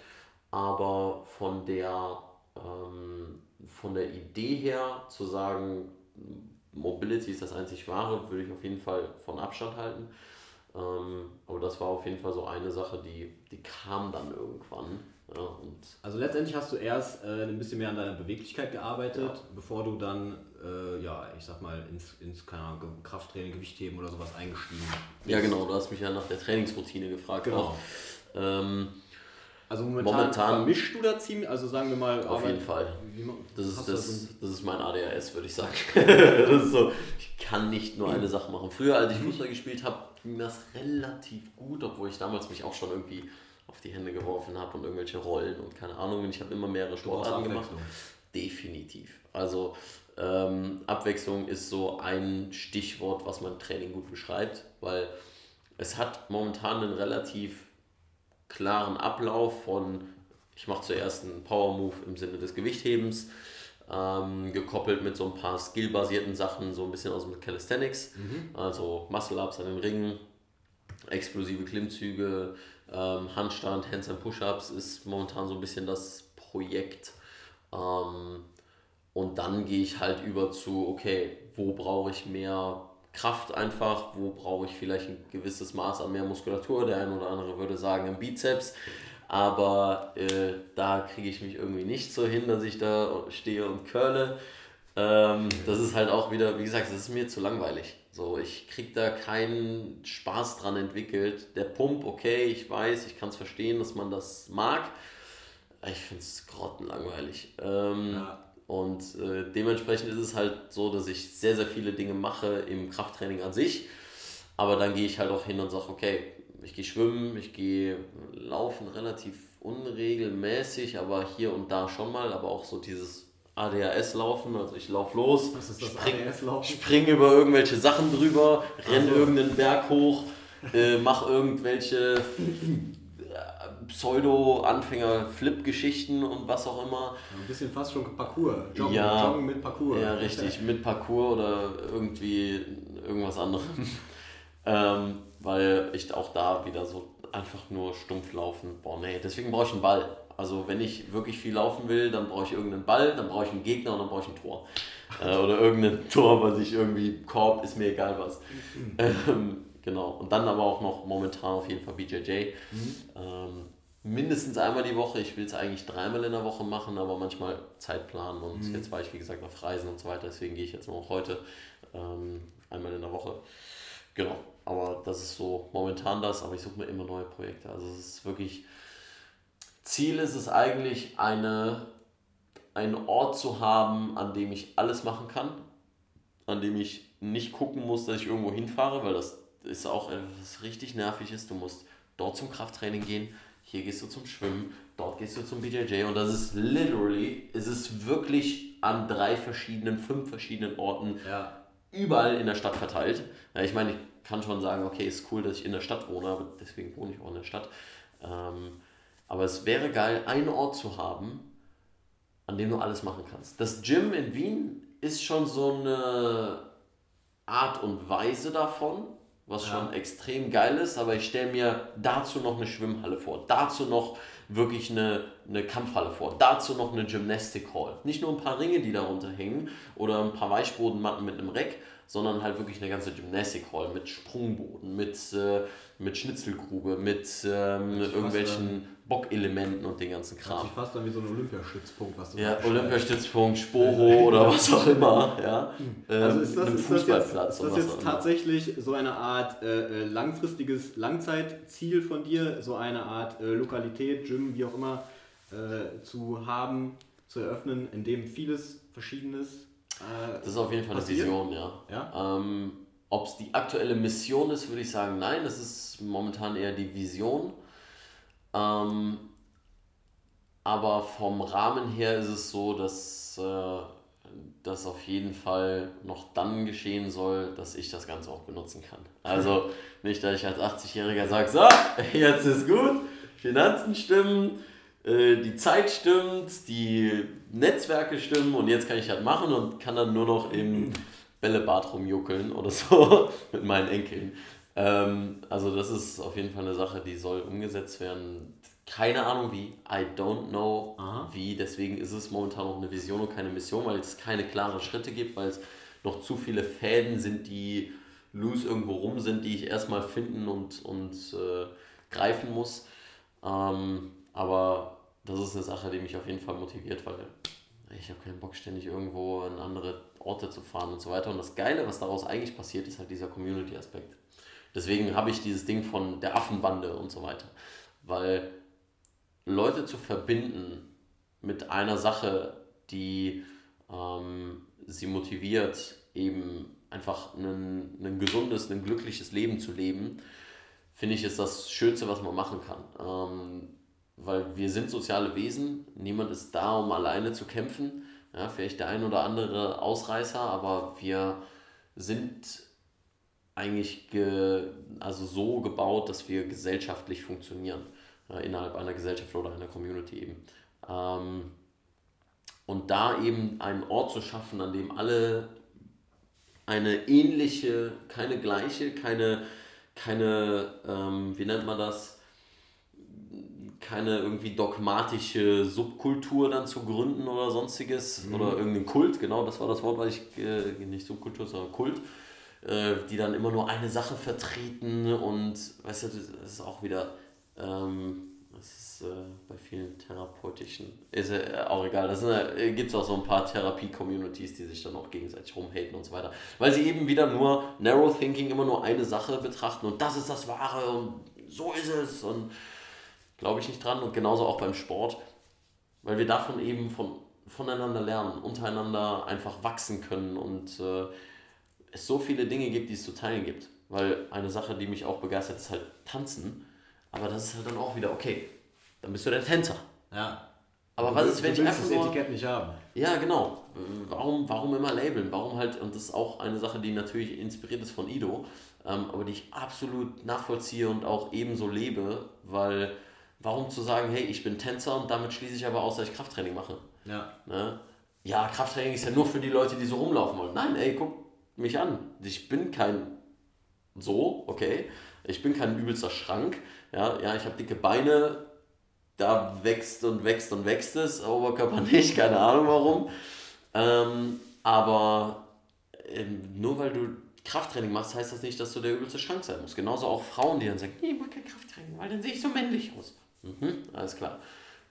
aber von der, ähm, von der Idee her zu sagen, Mobility ist das einzig wahre, würde ich auf jeden Fall von Abstand halten. Ähm, aber das war auf jeden Fall so eine Sache, die, die kam dann irgendwann. Ja, Also letztendlich hast du erst äh, ein bisschen mehr an deiner Beweglichkeit gearbeitet, Ja. bevor du dann, äh, ja, ich sag mal, ins, ins keine Ahnung, Krafttraining, Gewichtheben oder sowas eingestiegen bist. ja, genau, du hast mich ja nach der Trainingsroutine gefragt. Genau. Ähm, Also momentan, Momentan- vermischst du da ziemlich, also sagen wir mal... Auf jeden Fall. Das ist, das, das ist mein ADHS, würde ich sagen. so, ich kann nicht nur eine Sache machen. Früher, als ich Fußball gespielt habe, ging das relativ gut, obwohl ich damals mich auch schon irgendwie auf die Hände geworfen habe und irgendwelche Rollen und keine Ahnung. Und ich habe immer mehrere Sportarten gemacht. Definitiv. Also ähm, Abwechslung ist so ein Stichwort, was mein Training gut beschreibt, weil es hat momentan einen relativ klaren Ablauf von, ich mache zuerst einen Power Move im Sinne des Gewichthebens, ähm, gekoppelt mit so ein paar skillbasierten Sachen, so ein bisschen aus dem Calisthenics, also Muscle-Ups an den Ringen, explosive Klimmzüge, ähm, Handstand, Hands and Push-Ups ist momentan so ein bisschen das Projekt. Ähm, und dann gehe ich halt über zu, okay, wo brauche ich mehr Kraft einfach, wo brauche ich vielleicht ein gewisses Maß an mehr Muskulatur. Der eine oder andere würde sagen im Bizeps. Aber äh, da kriege ich mich irgendwie nicht so hin, dass ich da stehe und curle. Ähm, das ist halt auch wieder, wie gesagt, das ist mir zu langweilig. So, ich kriege da keinen Spaß dran entwickelt. Der Pump, okay, ich weiß, ich kann es verstehen, dass man das mag. Ich finde es grottenlangweilig. Ähm, Ja. Und äh, dementsprechend ist es halt so, dass ich sehr, sehr viele Dinge mache im Krafttraining an sich. Aber dann gehe ich halt auch hin und sage, okay, ich gehe schwimmen, ich gehe laufen relativ unregelmäßig, aber hier und da schon mal, aber auch so dieses ADHS-Laufen, also ich laufe los, spring, spring über irgendwelche Sachen drüber, renn so. irgendeinen Berg hoch, äh, mach irgendwelche Pseudo-Anfänger-Flip-Geschichten und was auch immer. Ein bisschen fast schon Parcours. Joggen, Ja. Joggen mit Parcours. Ja, richtig, mit Parcours oder irgendwie irgendwas anderem. ähm, weil ich auch da wieder so einfach nur stumpf laufen, boah nee, deswegen brauche ich einen Ball. Also wenn ich wirklich viel laufen will, dann brauche ich irgendeinen Ball, dann brauche ich einen Gegner und dann brauche ich ein Tor. Äh, oder irgendein Tor, was ich irgendwie, Korb, ist mir egal was. Ähm, genau, und dann aber auch noch momentan auf jeden Fall BJJ. Ähm, mindestens einmal die Woche. Ich will es eigentlich dreimal in der Woche machen, aber manchmal Zeit planen und jetzt war ich wie gesagt auf Reisen und so weiter, deswegen gehe ich jetzt noch heute ähm, einmal in der Woche. Genau, aber das ist so momentan das, aber ich suche mir immer neue Projekte. Also es ist wirklich, Ziel ist es eigentlich, eine, einen Ort zu haben, an dem ich alles machen kann, an dem ich nicht gucken muss, dass ich irgendwo hinfahre, weil das ist auch etwas richtig nervig ist. Du musst dort zum Krafttraining gehen, hier gehst du zum Schwimmen, dort gehst du zum BJJ und das ist literally, es ist wirklich an drei verschiedenen, fünf verschiedenen Orten Ja. überall in der Stadt verteilt. Ja, ich meine, ich kann schon sagen, okay, ist cool, dass ich in der Stadt wohne, aber deswegen wohne ich auch in der Stadt. Ähm, aber es wäre geil, einen Ort zu haben, an dem du alles machen kannst. Das Gym in Wien ist schon so eine Art und Weise davon, was Ja. schon extrem geil ist, aber ich stelle mir dazu noch eine Schwimmhalle vor, dazu noch wirklich eine, eine Kampfhalle vor. Dazu noch eine Gymnastic Hall. Nicht nur ein paar Ringe, die darunter hängen oder ein paar Weichbodenmatten mit einem Reck, sondern halt wirklich eine ganze Gymnastic Hall mit Sprungboden, mit, äh, mit Schnitzelgrube, mit ähm, irgendwelchen Bockelementen und den ganzen Kram. Sieht fast dann wie so ein Olympiastützpunkt, was du Ja, Olympiastützpunkt, Sporo oder was auch immer. Ja. Also ist das, Ähm, ist das jetzt, ist das jetzt tatsächlich so eine Art äh, äh, langfristiges Langzeitziel von dir, so eine Art äh, Lokalität, Gym, wie auch immer, äh, zu haben, zu eröffnen, in dem vieles Verschiedenes äh, Das ist auf jeden Fall eine passiert? Vision, ja. Ja? Ähm, Ob es die aktuelle Mission ist, würde ich sagen, nein, das ist momentan eher die Vision. Ähm, aber vom Rahmen her ist es so, dass äh, das auf jeden Fall noch dann geschehen soll, dass ich das Ganze auch benutzen kann. Also nicht, dass ich als 80-Jähriger sage, so, jetzt ist gut, Finanzen stimmen, äh, die Zeit stimmt, die Netzwerke stimmen und jetzt kann ich das machen und kann dann nur noch im Bällebad rumjuckeln oder so mit meinen Enkeln. Ähm, also das ist auf jeden Fall eine Sache, die soll umgesetzt werden. Keine Ahnung wie, I don't know Aha. wie, deswegen ist es momentan noch eine Vision und keine Mission, weil es keine klaren Schritte gibt, weil es noch zu viele Fäden sind, die loose irgendwo rum sind, die ich erstmal finden und, und äh, greifen muss. Ähm, aber das ist eine Sache, die mich auf jeden Fall motiviert, weil ich habe keinen Bock, ständig irgendwo in andere Orte zu fahren und so weiter. Und das Geile, was daraus eigentlich passiert, ist halt dieser Community-Aspekt. Deswegen habe ich dieses Ding von der Affenbande und so weiter. Weil Leute zu verbinden mit einer Sache, die ähm, sie motiviert, eben einfach ein, ein gesundes, ein glückliches Leben zu leben, finde ich, ist das Schönste, was man machen kann. Ähm, weil wir sind soziale Wesen, niemand ist da, um alleine zu kämpfen. Ja, vielleicht der ein oder andere Ausreißer, aber wir sind eigentlich ge, also so gebaut, dass wir gesellschaftlich funktionieren, äh, innerhalb einer Gesellschaft oder einer Community eben. Ähm, und da eben einen Ort zu schaffen, an dem alle eine ähnliche, keine gleiche, keine, keine ähm, wie nennt man das, keine irgendwie dogmatische Subkultur dann zu gründen oder sonstiges oder irgendeinen Kult, genau, das war das Wort, was ich, äh, nicht Subkultur, sondern Kult, äh, die dann immer nur eine Sache vertreten und, weißt du, das ist auch wieder, ähm, das ist äh, bei vielen therapeutischen, ist äh, auch egal, da äh, gibt es auch so ein paar Therapie-Communities, die sich dann auch gegenseitig rumhaten und so weiter, weil sie eben wieder nur Narrow Thinking, immer nur eine Sache betrachten und das ist das Wahre und so ist es und glaube ich nicht dran. Und genauso auch beim Sport, weil wir davon eben von, voneinander lernen, untereinander einfach wachsen können und äh, es so viele Dinge gibt, die es zu teilen gibt. Weil eine Sache, die mich auch begeistert, ist halt Tanzen. Aber das ist halt dann auch wieder, okay, dann bist du der Tänzer. Ja. Aber Du was willst- ist, wenn ich einfach das nur... Etikett nicht haben. Ja, genau. Warum, warum immer labeln? Warum halt, und das ist auch eine Sache, die natürlich inspiriert ist von Ido, ähm, aber die ich absolut nachvollziehe und auch ebenso lebe, weil warum zu sagen, hey, ich bin Tänzer und damit schließe ich aber aus, dass ich Krafttraining mache? Ja. Ne? Ja, Krafttraining ist ja nur für die Leute, die so rumlaufen wollen. Nein, ey, guck mich an. Ich bin kein so, okay. Ich bin kein übelster Schrank. Ja, ja ich habe dicke Beine. Da wächst und wächst und wächst es. Oberkörper nicht, keine Ahnung warum. Ähm, aber ähm, nur weil du Krafttraining machst, heißt das nicht, dass du der übelste Schrank sein musst. Genauso auch Frauen, die dann sagen, nee, ich mag kein Krafttraining, weil dann sehe ich so männlich aus. Mhm, alles klar.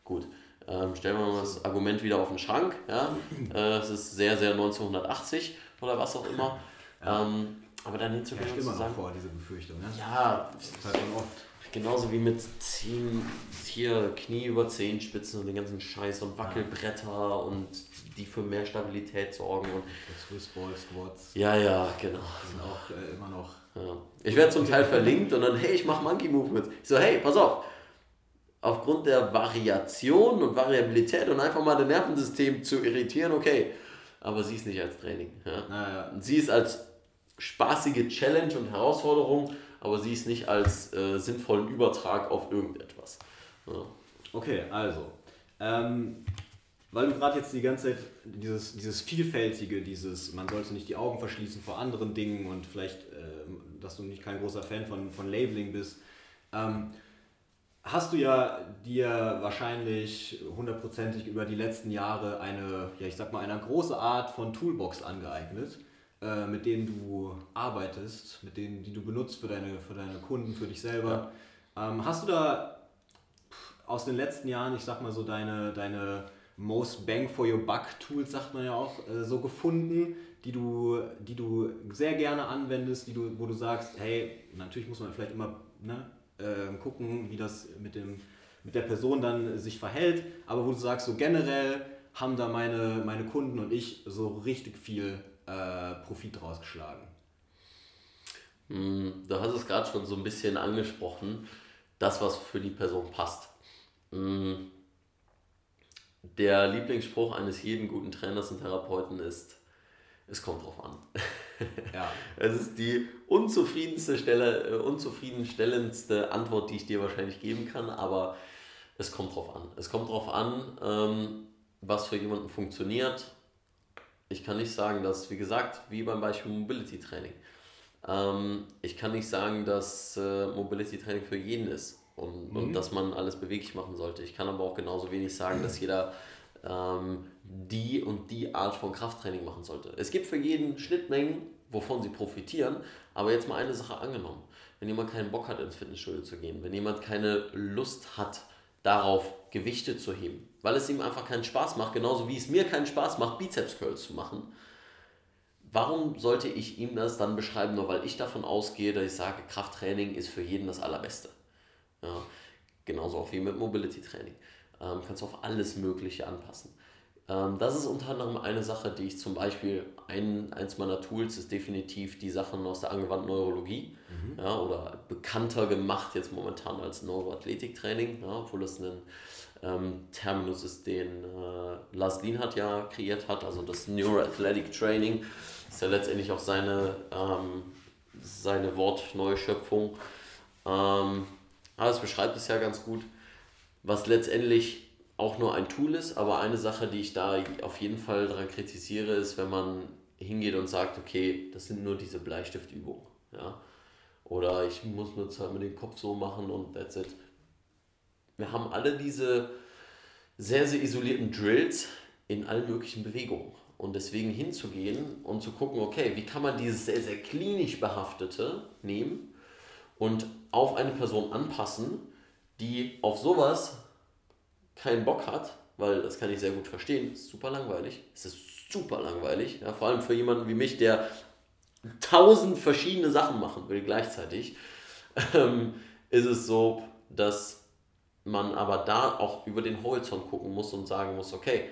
Gut. Ähm, stellen wir mal das Argument wieder auf den Schrank. Ja? Äh, es ist sehr, sehr 1980 oder was auch immer. Ähm, aber dann hinzugehen Herrscht und zu sagen, vor, diese Befürchtung. Ne? ja, Das ist halt oft. genauso wie mit Zehen, hier Knie über Zehenspitzen und den ganzen Scheiß und Wackelbretter und die für mehr Stabilität sorgen. Und Das Swiss Ball Squats ja, ja, genau. sind auch äh, immer noch. Ja. Ich werde zum Teil verlinkt und dann, hey, ich mache Monkey Movements. Ich so, hey, pass auf. Aufgrund der Variation und Variabilität und einfach mal das Nervensystem zu irritieren, okay. Aber sie ist nicht als Training. Ja. Naja, Sie ist als spaßige Challenge und Herausforderung, aber sie ist nicht als äh, sinnvollen Übertrag auf irgendetwas. Ja. Okay, also. Ähm, weil du gerade jetzt die ganze Zeit dieses, dieses Vielfältige, dieses, man sollte nicht die Augen verschließen vor anderen Dingen und vielleicht, ähm, dass du nicht kein großer Fan von, von Labeling bist. Ähm, hast du ja dir wahrscheinlich hundertprozentig über die letzten Jahre eine, ja ich sag mal, eine große Art von Toolbox angeeignet, äh, mit denen du arbeitest, mit denen, die du benutzt für deine, für deine Kunden, für dich selber. Ja. Ähm, hast du da aus den letzten Jahren, ich sag mal so, deine, deine Most Bang for Your Buck Tools, sagt man ja auch, äh, so gefunden, die du, die du sehr gerne anwendest, die du, wo du sagst, hey, natürlich muss man vielleicht immer ne, äh, gucken, wie das mit, dem, mit der Person dann sich verhält, aber wo du sagst, so generell haben da meine, meine Kunden und ich so richtig viel äh, Profit rausgeschlagen. Hm, du hast es gerade schon so ein bisschen angesprochen, das, was für die Person passt. Hm, der Lieblingsspruch eines jeden guten Trainers und Therapeuten ist, es kommt drauf an. Ja. Es ist die unzufriedenste Stelle, äh, unzufriedenstellendste Antwort, die ich dir wahrscheinlich geben kann, aber es kommt drauf an. Es kommt drauf an, ähm, was für jemanden funktioniert. Ich kann nicht sagen, dass, wie gesagt, wie beim Beispiel Mobility Training. Ähm, ich kann nicht sagen, dass äh, Mobility Training für jeden ist und, mhm. und dass man alles beweglich machen sollte. Ich kann aber auch genauso wenig sagen, dass jeder ähm, die und die Art von Krafttraining machen sollte. Es gibt für jeden Schnittmengen, wovon sie profitieren, aber jetzt mal eine Sache angenommen. Wenn jemand keinen Bock hat, ins Fitnessstudio zu gehen, wenn jemand keine Lust hat, darauf Gewichte zu heben, weil es ihm einfach keinen Spaß macht, genauso wie es mir keinen Spaß macht, Bizeps Curls zu machen, warum sollte ich ihm das dann beschreiben, nur weil ich davon ausgehe, dass ich sage, Krafttraining ist für jeden das Allerbeste. Ja, genauso auch wie mit Mobility Training. Ähm, kannst du auf alles Mögliche anpassen. Ähm, das ist unter anderem eine Sache, die ich zum Beispiel, ein, eins meiner Tools ist definitiv die Sachen aus der angewandten Neurologie mhm. ja, oder bekannter gemacht jetzt momentan als Neuroathletiktraining, ja, obwohl das ein ähm, Terminus ist, den äh, Lars Lienhardt ja kreiert hat, also das Neuroathletic Training ist ja letztendlich auch seine, ähm, seine Wortneuschöpfung. Ähm, aber es beschreibt es ja ganz gut was letztendlich auch nur ein Tool ist, aber eine Sache, die ich da auf jeden Fall daran kritisiere, ist, wenn man hingeht und sagt, okay, das sind nur diese Bleistiftübungen. Ja? Oder ich muss nur zweimal den Kopf so machen und that's it. Wir haben alle diese sehr, sehr isolierten Drills in allen möglichen Bewegungen. Und deswegen hinzugehen und zu gucken, okay, wie kann man dieses sehr, sehr klinisch behaftete nehmen und auf eine Person anpassen, die auf sowas keinen Bock hat, weil das kann ich sehr gut verstehen, ist super langweilig. Es ist super langweilig, ja, vor allem für jemanden wie mich, der tausend verschiedene Sachen machen will gleichzeitig, ähm, ist es so, dass man aber da auch über den Horizont gucken muss und sagen muss, okay,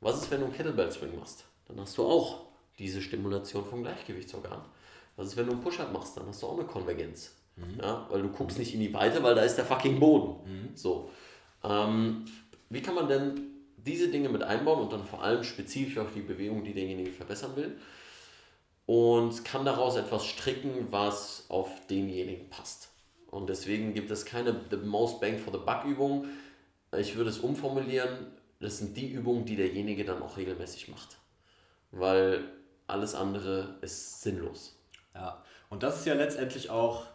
was ist, wenn du einen Kettlebell Swing machst? Dann hast du auch diese Stimulation vom Gleichgewichtsorgan. Was ist, wenn du einen Push-Up machst? Dann hast du auch eine Konvergenz. Mhm. Ja, weil du guckst nicht in die Weite, weil da ist der fucking Boden. Mhm. So. Ähm, wie kann man denn diese Dinge mit einbauen und dann vor allem spezifisch auf die Bewegung, die derjenige verbessern will? Und kann daraus etwas stricken, was auf denjenigen passt. Und deswegen gibt es keine the most bang for the buck Übung. Ich würde es umformulieren, das sind die Übungen, die derjenige dann auch regelmäßig macht. Weil alles andere ist sinnlos. Ja, und das ist ja letztendlich auch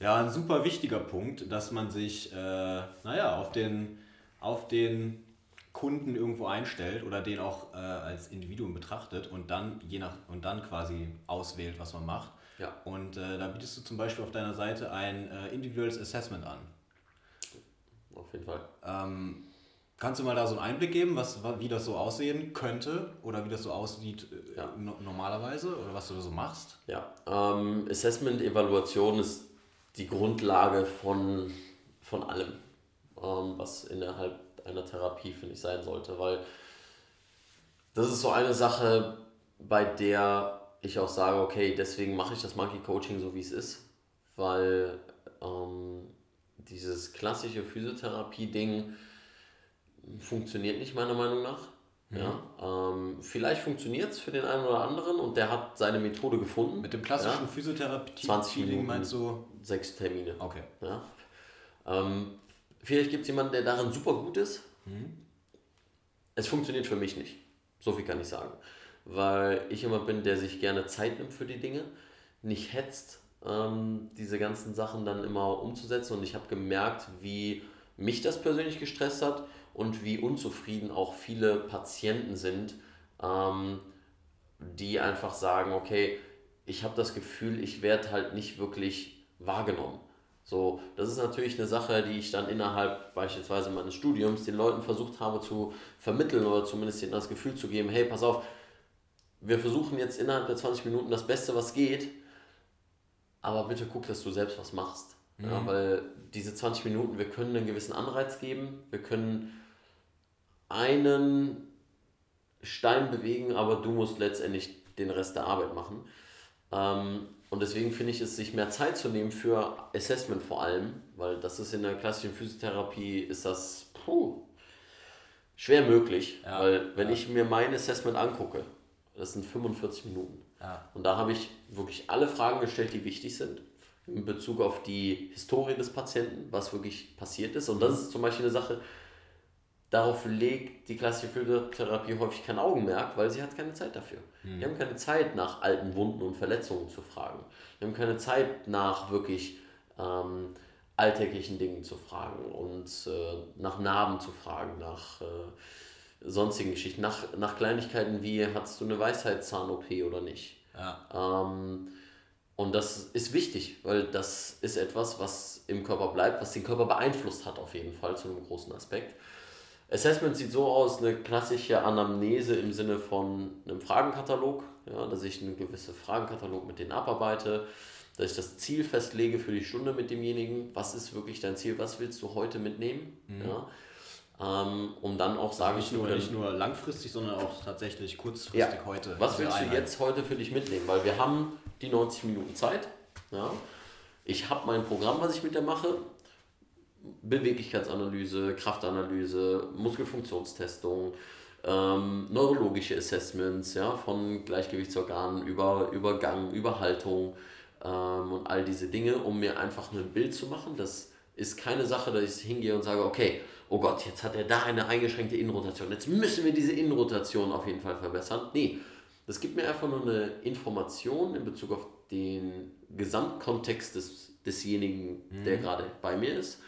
ja, ein super wichtiger Punkt, dass man sich, äh, naja, auf den, auf den Kunden irgendwo einstellt oder den auch äh, als Individuum betrachtet und dann je nach und dann quasi auswählt, was man macht. Ja. Und äh, da bietest du zum Beispiel auf deiner Seite ein äh, individuelles Assessment an. Auf jeden Fall. Ähm, kannst du mal da so einen Einblick geben, was, wie das so aussehen könnte oder wie das so aussieht äh, ja. no normalerweise oder was du da so machst? Ja, ähm, Assessment-Evaluation ist die Grundlage von, von allem, ähm, was innerhalb einer Therapie, finde ich, sein sollte. Weil das ist so eine Sache, bei der ich auch sage, okay, deswegen mache ich das Monkey Coaching so, wie es ist. Weil ähm, dieses klassische Physiotherapie-Ding funktioniert nicht meiner Meinung nach. Mhm. Ja, ähm, vielleicht funktioniert es für den einen oder anderen und der hat seine Methode gefunden. Mit dem klassischen ja. Physiotherapie 20 Minuten meinst du? Sechs Termine. Okay. Ja. Ähm, vielleicht gibt es jemanden, der darin super gut ist. Mhm. Es funktioniert für mich nicht. So viel kann ich sagen. Weil ich jemand bin, der sich gerne Zeit nimmt für die Dinge, nicht hetzt, ähm, diese ganzen Sachen dann immer umzusetzen. Und ich habe gemerkt, wie mich das persönlich gestresst hat und wie unzufrieden auch viele Patienten sind, ähm, die einfach sagen, okay, ich habe das Gefühl, ich werde halt nicht wirklich wahrgenommen. So, das ist natürlich eine Sache, die ich dann innerhalb beispielsweise meines Studiums den Leuten versucht habe zu vermitteln oder zumindest ihnen das Gefühl zu geben, hey, pass auf, wir versuchen jetzt innerhalb der 20 Minuten das Beste, was geht, aber bitte guck, dass du selbst was machst. Mhm. Ja, weil diese 20 Minuten, wir können einen gewissen Anreiz geben, wir können einen Stein bewegen, aber du musst letztendlich den Rest der Arbeit machen. Ähm, und deswegen finde ich es, sich mehr Zeit zu nehmen für Assessment vor allem, weil das ist in der klassischen Physiotherapie, ist das puh, schwer möglich. Ja, weil wenn ja. ich mir mein Assessment angucke, das sind 45 Minuten. Ja. Und da habe ich wirklich alle Fragen gestellt, die wichtig sind in Bezug auf die Historie des Patienten, was wirklich passiert ist. Und das ist zum Beispiel eine Sache, darauf legt die klassische Physiotherapie häufig kein Augenmerk, weil sie hat keine Zeit dafür. Mhm. Die haben keine Zeit, nach alten Wunden und Verletzungen zu fragen. Die haben keine Zeit, nach wirklich ähm, alltäglichen Dingen zu fragen und äh, nach Narben zu fragen, nach äh, sonstigen Geschichten, nach, nach Kleinigkeiten wie, hast du eine Weisheitszahn-OP oder nicht? Ja. Ähm, und das ist wichtig, weil das ist etwas, was im Körper bleibt, was den Körper beeinflusst hat auf jeden Fall zu einem großen Aspekt. Assessment sieht so aus, eine klassische Anamnese im Sinne von einem Fragenkatalog, ja, dass ich einen gewissen Fragenkatalog mit denen abarbeite, dass ich das Ziel festlege für die Stunde mit demjenigen, was ist wirklich dein Ziel, was willst du heute mitnehmen, mhm. ja, ähm, um dann auch sagen nicht zu können... Nicht nur langfristig, sondern auch tatsächlich kurzfristig ja. heute. Was willst du jetzt heute für dich mitnehmen, weil wir haben die 90 Minuten Zeit, ja, ich habe mein Programm, was ich mit dir mache, Beweglichkeitsanalyse, Kraftanalyse, Muskelfunktionstestung, ähm, neurologische Assessments ja, von Gleichgewichtsorganen über, über Gang, über Haltung ähm, und all diese Dinge, um mir einfach ein Bild zu machen. Das ist keine Sache, dass ich hingehe und sage, okay, oh Gott, jetzt hat er da eine eingeschränkte Innenrotation, jetzt müssen wir diese Innenrotation auf jeden Fall verbessern. Nee, das gibt mir einfach nur eine Information in Bezug auf den Gesamtkontext des, desjenigen, mhm. der gerade bei mir ist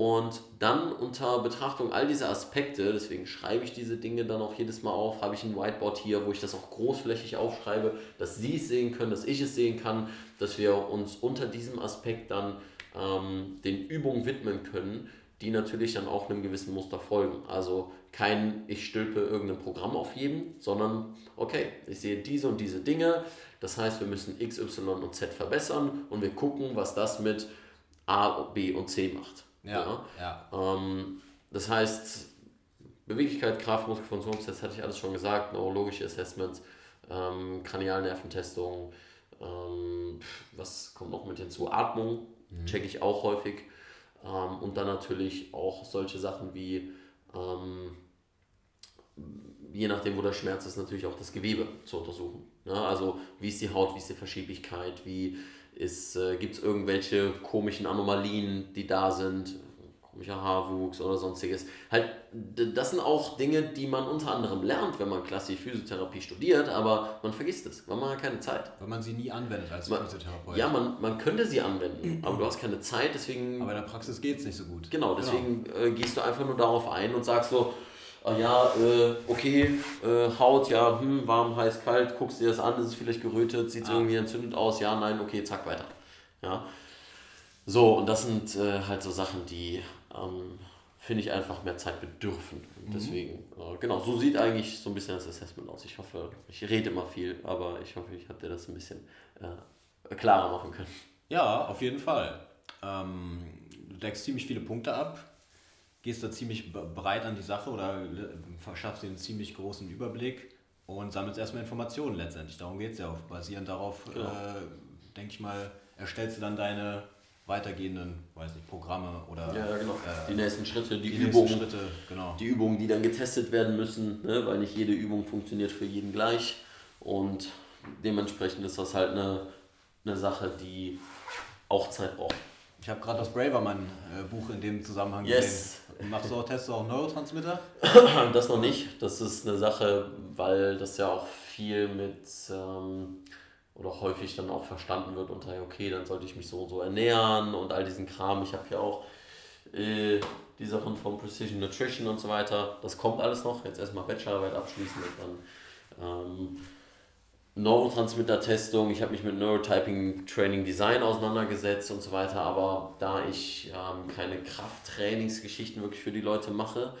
und dann unter Betrachtung all dieser Aspekte, deswegen schreibe ich diese Dinge dann auch jedes Mal auf, habe ich ein Whiteboard hier, wo ich das auch großflächig aufschreibe, dass Sie es sehen können, dass ich es sehen kann, dass wir uns unter diesem Aspekt dann ähm, den Übungen widmen können, die natürlich dann auch einem gewissen Muster folgen. Also kein, ich stülpe irgendein Programm auf jeden, sondern okay, ich sehe diese und diese Dinge, das heißt, wir müssen X, Y und Z verbessern und wir gucken, was das mit A, B und C macht. Ja. ja. Ähm, das heißt, Beweglichkeit, Kraft, Muskelfunktionstest hatte ich alles schon gesagt, neurologische Assessments, ähm, Kranialnerventestung, ähm, was kommt noch mit hinzu? Atmung, mhm. checke ich auch häufig. Ähm, und dann natürlich auch solche Sachen wie, ähm, je nachdem, wo der Schmerz ist, natürlich auch das Gewebe zu untersuchen. Ja, ne? also, wie ist die Haut, wie ist die Verschiebigkeit, wie äh, Gibt es irgendwelche komischen Anomalien, die da sind? Komischer Haarwuchs oder sonstiges. Halt, das sind auch Dinge, die man unter anderem lernt, wenn man klassisch Physiotherapie studiert, aber man vergisst es, weil man hat keine Zeit. Weil man sie nie anwendet als man, Physiotherapeut. Ja, man, man könnte sie anwenden, aber du hast keine Zeit, deswegen. Aber in der Praxis geht es nicht so gut. Genau, deswegen genau. Äh, gehst du einfach nur darauf ein und sagst so, ah ja, äh, okay, äh, Haut, ja, hm, warm, heiß, kalt, guckst dir das an, ist es vielleicht gerötet, sieht es ah. irgendwie entzündet aus, ja, nein, okay, zack, weiter. Ja. So, und das sind äh, halt so Sachen, die ähm, finde ich einfach mehr Zeit bedürfen. Mhm. Deswegen, äh, genau, so sieht eigentlich so ein bisschen das Assessment aus. Ich hoffe, ich rede immer viel, aber ich hoffe, ich habe dir das ein bisschen äh, klarer machen können. Ja, auf jeden Fall. Ähm, du deckst ziemlich viele Punkte ab gehst da ziemlich breit an die Sache oder verschaffst dir einen ziemlich großen Überblick und sammelst erstmal Informationen letztendlich. Darum geht es ja auch. Basierend darauf, genau. äh, denke ich mal, erstellst du dann deine weitergehenden, weiß nicht, Programme oder ja, genau. Äh, die nächsten Schritte, die, die Übungen, Schritte, genau. die Übungen, die dann getestet werden müssen, ne? weil nicht jede Übung funktioniert für jeden gleich und dementsprechend ist das halt eine, eine Sache, die auch Zeit braucht. Ich habe gerade das Braverman-Buch äh, in dem Zusammenhang yes. gesehen. Machst du auch Tests auch Neurotransmitter? das noch nicht. Das ist eine Sache, weil das ja auch viel mit ähm, oder häufig dann auch verstanden wird unter, okay, dann sollte ich mich so und so ernähren und all diesen Kram. Ich habe ja auch äh, die Sachen von Precision Nutrition und so weiter. Das kommt alles noch. Jetzt erstmal Bachelorarbeit abschließen und dann ähm, Neurotransmitter-Testung. Ich habe mich mit Neurotyping Training Design auseinandergesetzt und so weiter. Aber da ich ähm, keine Krafttrainingsgeschichten wirklich für die Leute mache,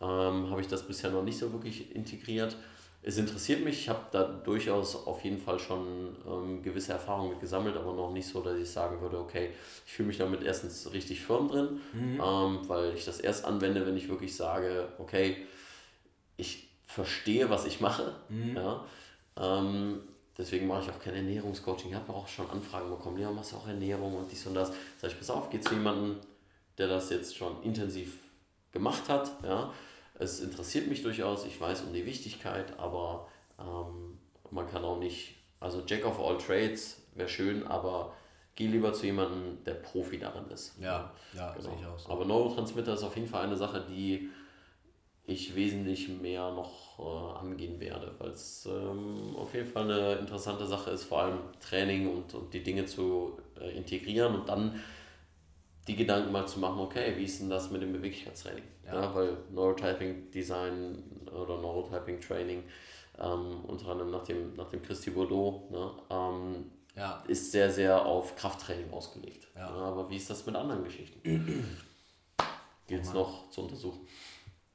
ähm, habe ich das bisher noch nicht so wirklich integriert es interessiert mich. Ich habe da durchaus auf jeden Fall schon ähm, gewisse Erfahrungen mit gesammelt, aber noch nicht so, dass ich sagen würde, okay, ich fühle mich damit erstens richtig firm drin, mhm. ähm, weil ich das erst anwende, wenn ich wirklich sage, okay, ich verstehe, was ich mache. Mhm. Ja? Ähm, deswegen mache ich auch kein Ernährungscoaching. Ich habe auch schon Anfragen bekommen, ja, machst du auch Ernährung und dies und das. Sag ich, pass auf, geht zu jemandem, der das jetzt schon intensiv gemacht hat, ja, es interessiert mich durchaus, ich weiß um die Wichtigkeit, aber ähm, man kann auch nicht, also Jack of all Trades wäre schön, aber geh lieber zu jemandem, der Profi darin ist. Ja, ja, genau. sehe ich auch so. Aber Neurotransmitter ist auf jeden Fall eine Sache, die ich wesentlich mehr noch äh, angehen werde, weil es ähm, auf jeden Fall eine interessante Sache ist, vor allem Training und, und die Dinge zu äh, integrieren und dann die Gedanken mal zu machen, okay, wie ist denn das mit dem Beweglichkeitstraining? Ja. ja weil Neurotyping Design oder Neurotyping Training, ähm, unter anderem nach dem, nach dem Christy Bordeaux, ne, ähm, ja. ist sehr, sehr auf Krafttraining ausgelegt. Ja. aber wie ist das mit anderen Geschichten? Gilt es noch zu untersuchen.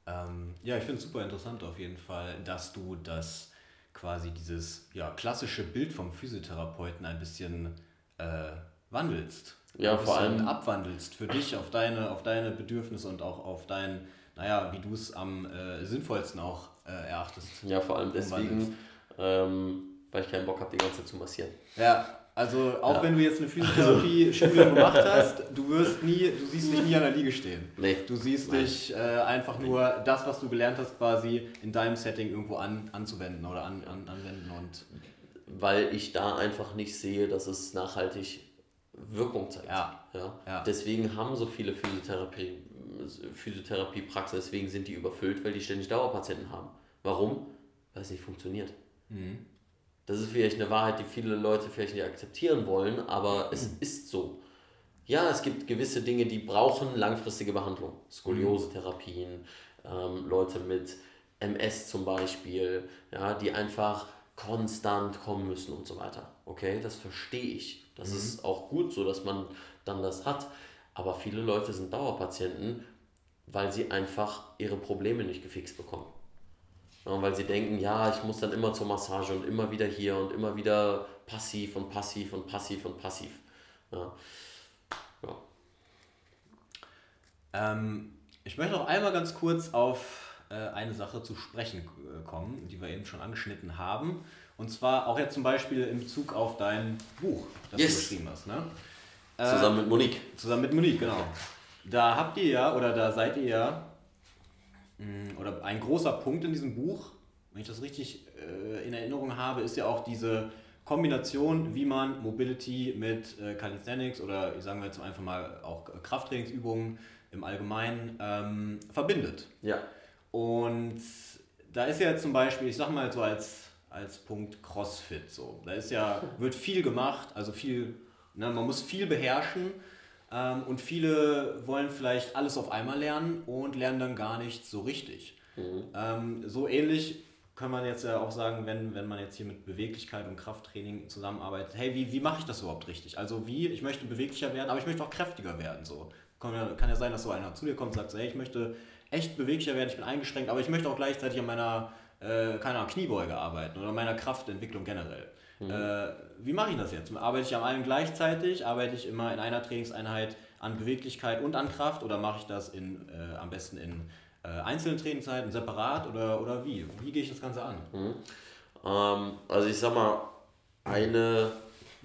Ähm, ja, ich finde es super interessant auf jeden Fall, dass du das quasi dieses ja, klassische Bild vom Physiotherapeuten ein bisschen äh, wandelst ja, vor allem abwandelst für dich, auf deine, auf deine Bedürfnisse und auch auf dein, naja, wie du es am äh, sinnvollsten auch äh, erachtest. Ja, vor allem deswegen, ähm, weil ich keinen Bock habe, die ganze Zeit zu massieren. Ja, also auch ja. wenn du jetzt eine Physiotherapie-Schule gemacht hast, du wirst nie, du siehst dich nie an der Liege stehen. Nee. Du siehst Nein. dich äh, einfach nur das, was du gelernt hast, quasi in deinem Setting irgendwo an, anzuwenden oder an, an, anwenden und. Weil ich da einfach nicht sehe, dass es nachhaltig Wirkung zeigt. Ja. Ja? ja. Deswegen haben so viele Physiotherapie, Physiotherapiepraxen, deswegen sind die überfüllt, weil die ständig Dauerpatienten haben. Warum? Weil es nicht funktioniert. Mhm. Das ist vielleicht eine Wahrheit, die viele Leute vielleicht nicht akzeptieren wollen, aber es mhm. ist so. Ja, es gibt gewisse Dinge, die brauchen langfristige Behandlung. Skoliose-Therapien, ähm, Leute mit MS zum Beispiel, ja, die einfach konstant kommen müssen und so weiter. Okay, das verstehe ich. Das mhm. ist auch gut so, dass man dann das hat. Aber viele Leute sind Dauerpatienten, weil sie einfach ihre Probleme nicht gefixt bekommen. Weil sie denken, ja, ich muss dann immer zur Massage und immer wieder hier und immer wieder passiv und passiv und passiv und passiv. Ja. ja. Ähm, ich möchte noch einmal ganz kurz auf äh, eine Sache zu sprechen äh, kommen, die wir eben schon angeschnitten haben. Und zwar auch jetzt zum Beispiel in Bezug auf dein Buch, das yes. du geschrieben hast. Ne? Zusammen äh, mit Monique. Zusammen mit Monique, genau. Da habt ihr ja, oder da seid ihr ja, oder ein großer Punkt in diesem Buch, wenn ich das richtig äh, in Erinnerung habe, ist ja auch diese Kombination, wie man Mobility mit äh, Calisthenics oder sagen wir jetzt einfach mal auch Krafttrainingsübungen im Allgemeinen ähm, verbindet. Ja. Und da ist ja zum Beispiel, ich sag mal so als als Punkt CrossFit. So. Da ist ja, wird viel gemacht, also viel, ne, man muss viel beherrschen ähm, und viele wollen vielleicht alles auf einmal lernen und lernen dann gar nicht so richtig. Mhm. Ähm, so ähnlich kann man jetzt ja auch sagen, wenn, wenn man jetzt hier mit Beweglichkeit und Krafttraining zusammenarbeitet, hey, wie, wie mache ich das überhaupt richtig? Also wie, ich möchte beweglicher werden, aber ich möchte auch kräftiger werden. So. Kann ja, kann ja sein, dass so einer zu dir kommt und sagt, hey, ich möchte echt beweglicher werden, ich bin eingeschränkt, aber ich möchte auch gleichzeitig an meiner äh, keine Ahnung, Kniebeuge arbeiten oder meiner Kraftentwicklung generell. Mhm. Äh, wie mache ich das jetzt? Arbeite ich an allem gleichzeitig? Arbeite ich immer in einer Trainingseinheit an Beweglichkeit und an Kraft oder mache ich das in, äh, am besten in äh, einzelnen Trainingszeiten, separat oder, oder wie? Wie gehe ich das Ganze an? Mhm. Ähm, also ich sag mal, eine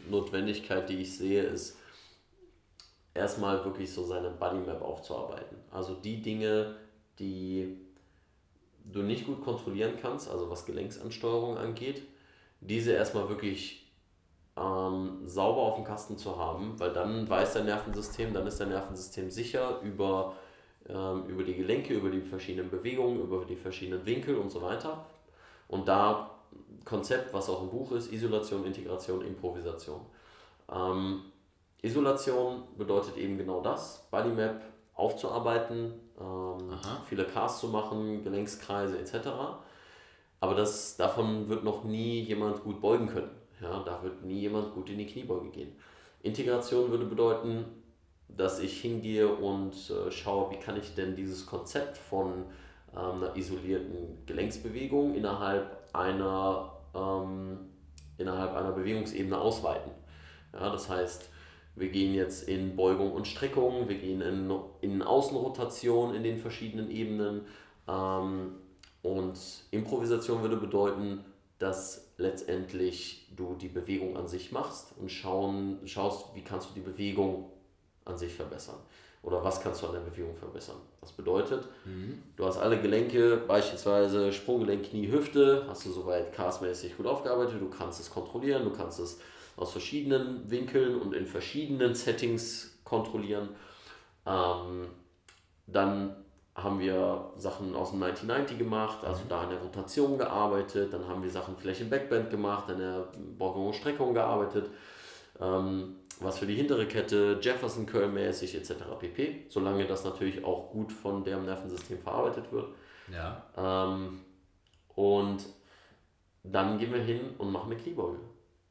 Notwendigkeit, die ich sehe, ist erstmal wirklich so seine Bodymap aufzuarbeiten. Also die Dinge, die du nicht gut kontrollieren kannst, also was Gelenksansteuerung angeht, diese erstmal wirklich ähm, sauber auf dem Kasten zu haben, weil dann weiß dein Nervensystem, dann ist dein Nervensystem sicher über, ähm, über die Gelenke, über die verschiedenen Bewegungen, über die verschiedenen Winkel und so weiter. Und da Konzept, was auch im Buch ist, Isolation, Integration, Improvisation. Ähm, Isolation bedeutet eben genau das, Bodymap aufzuarbeiten, ähm, viele Casts zu machen, Gelenkskreise etc. Aber das, davon wird noch nie jemand gut beugen können. Ja, da wird nie jemand gut in die Kniebeuge gehen. Integration würde bedeuten, dass ich hingehe und äh, schaue, wie kann ich denn dieses Konzept von ähm, einer isolierten Gelenksbewegung innerhalb einer, ähm, innerhalb einer Bewegungsebene ausweiten. Ja, das heißt, wir gehen jetzt in Beugung und Streckung, wir gehen in, in Außenrotation in den verschiedenen Ebenen. Ähm, und Improvisation würde bedeuten, dass letztendlich du die Bewegung an sich machst und schauen, schaust, wie kannst du die Bewegung an sich verbessern. Oder was kannst du an der Bewegung verbessern? Das bedeutet, mhm. du hast alle Gelenke, beispielsweise Sprunggelenk, Knie, Hüfte, hast du soweit castmäßig gut aufgearbeitet, du kannst es kontrollieren, du kannst es aus verschiedenen Winkeln und in verschiedenen Settings kontrollieren. Ähm, dann haben wir Sachen aus dem 1990 gemacht, also da an der Rotation gearbeitet, dann haben wir Sachen Flächen-Backbend gemacht, an der Beugung und Streckung gearbeitet, ähm, was für die hintere Kette, Jefferson Curl mäßig etc. pp. Solange das natürlich auch gut von dem Nervensystem verarbeitet wird. Ja. Ähm, und dann gehen wir hin und machen eine Kniebeuge.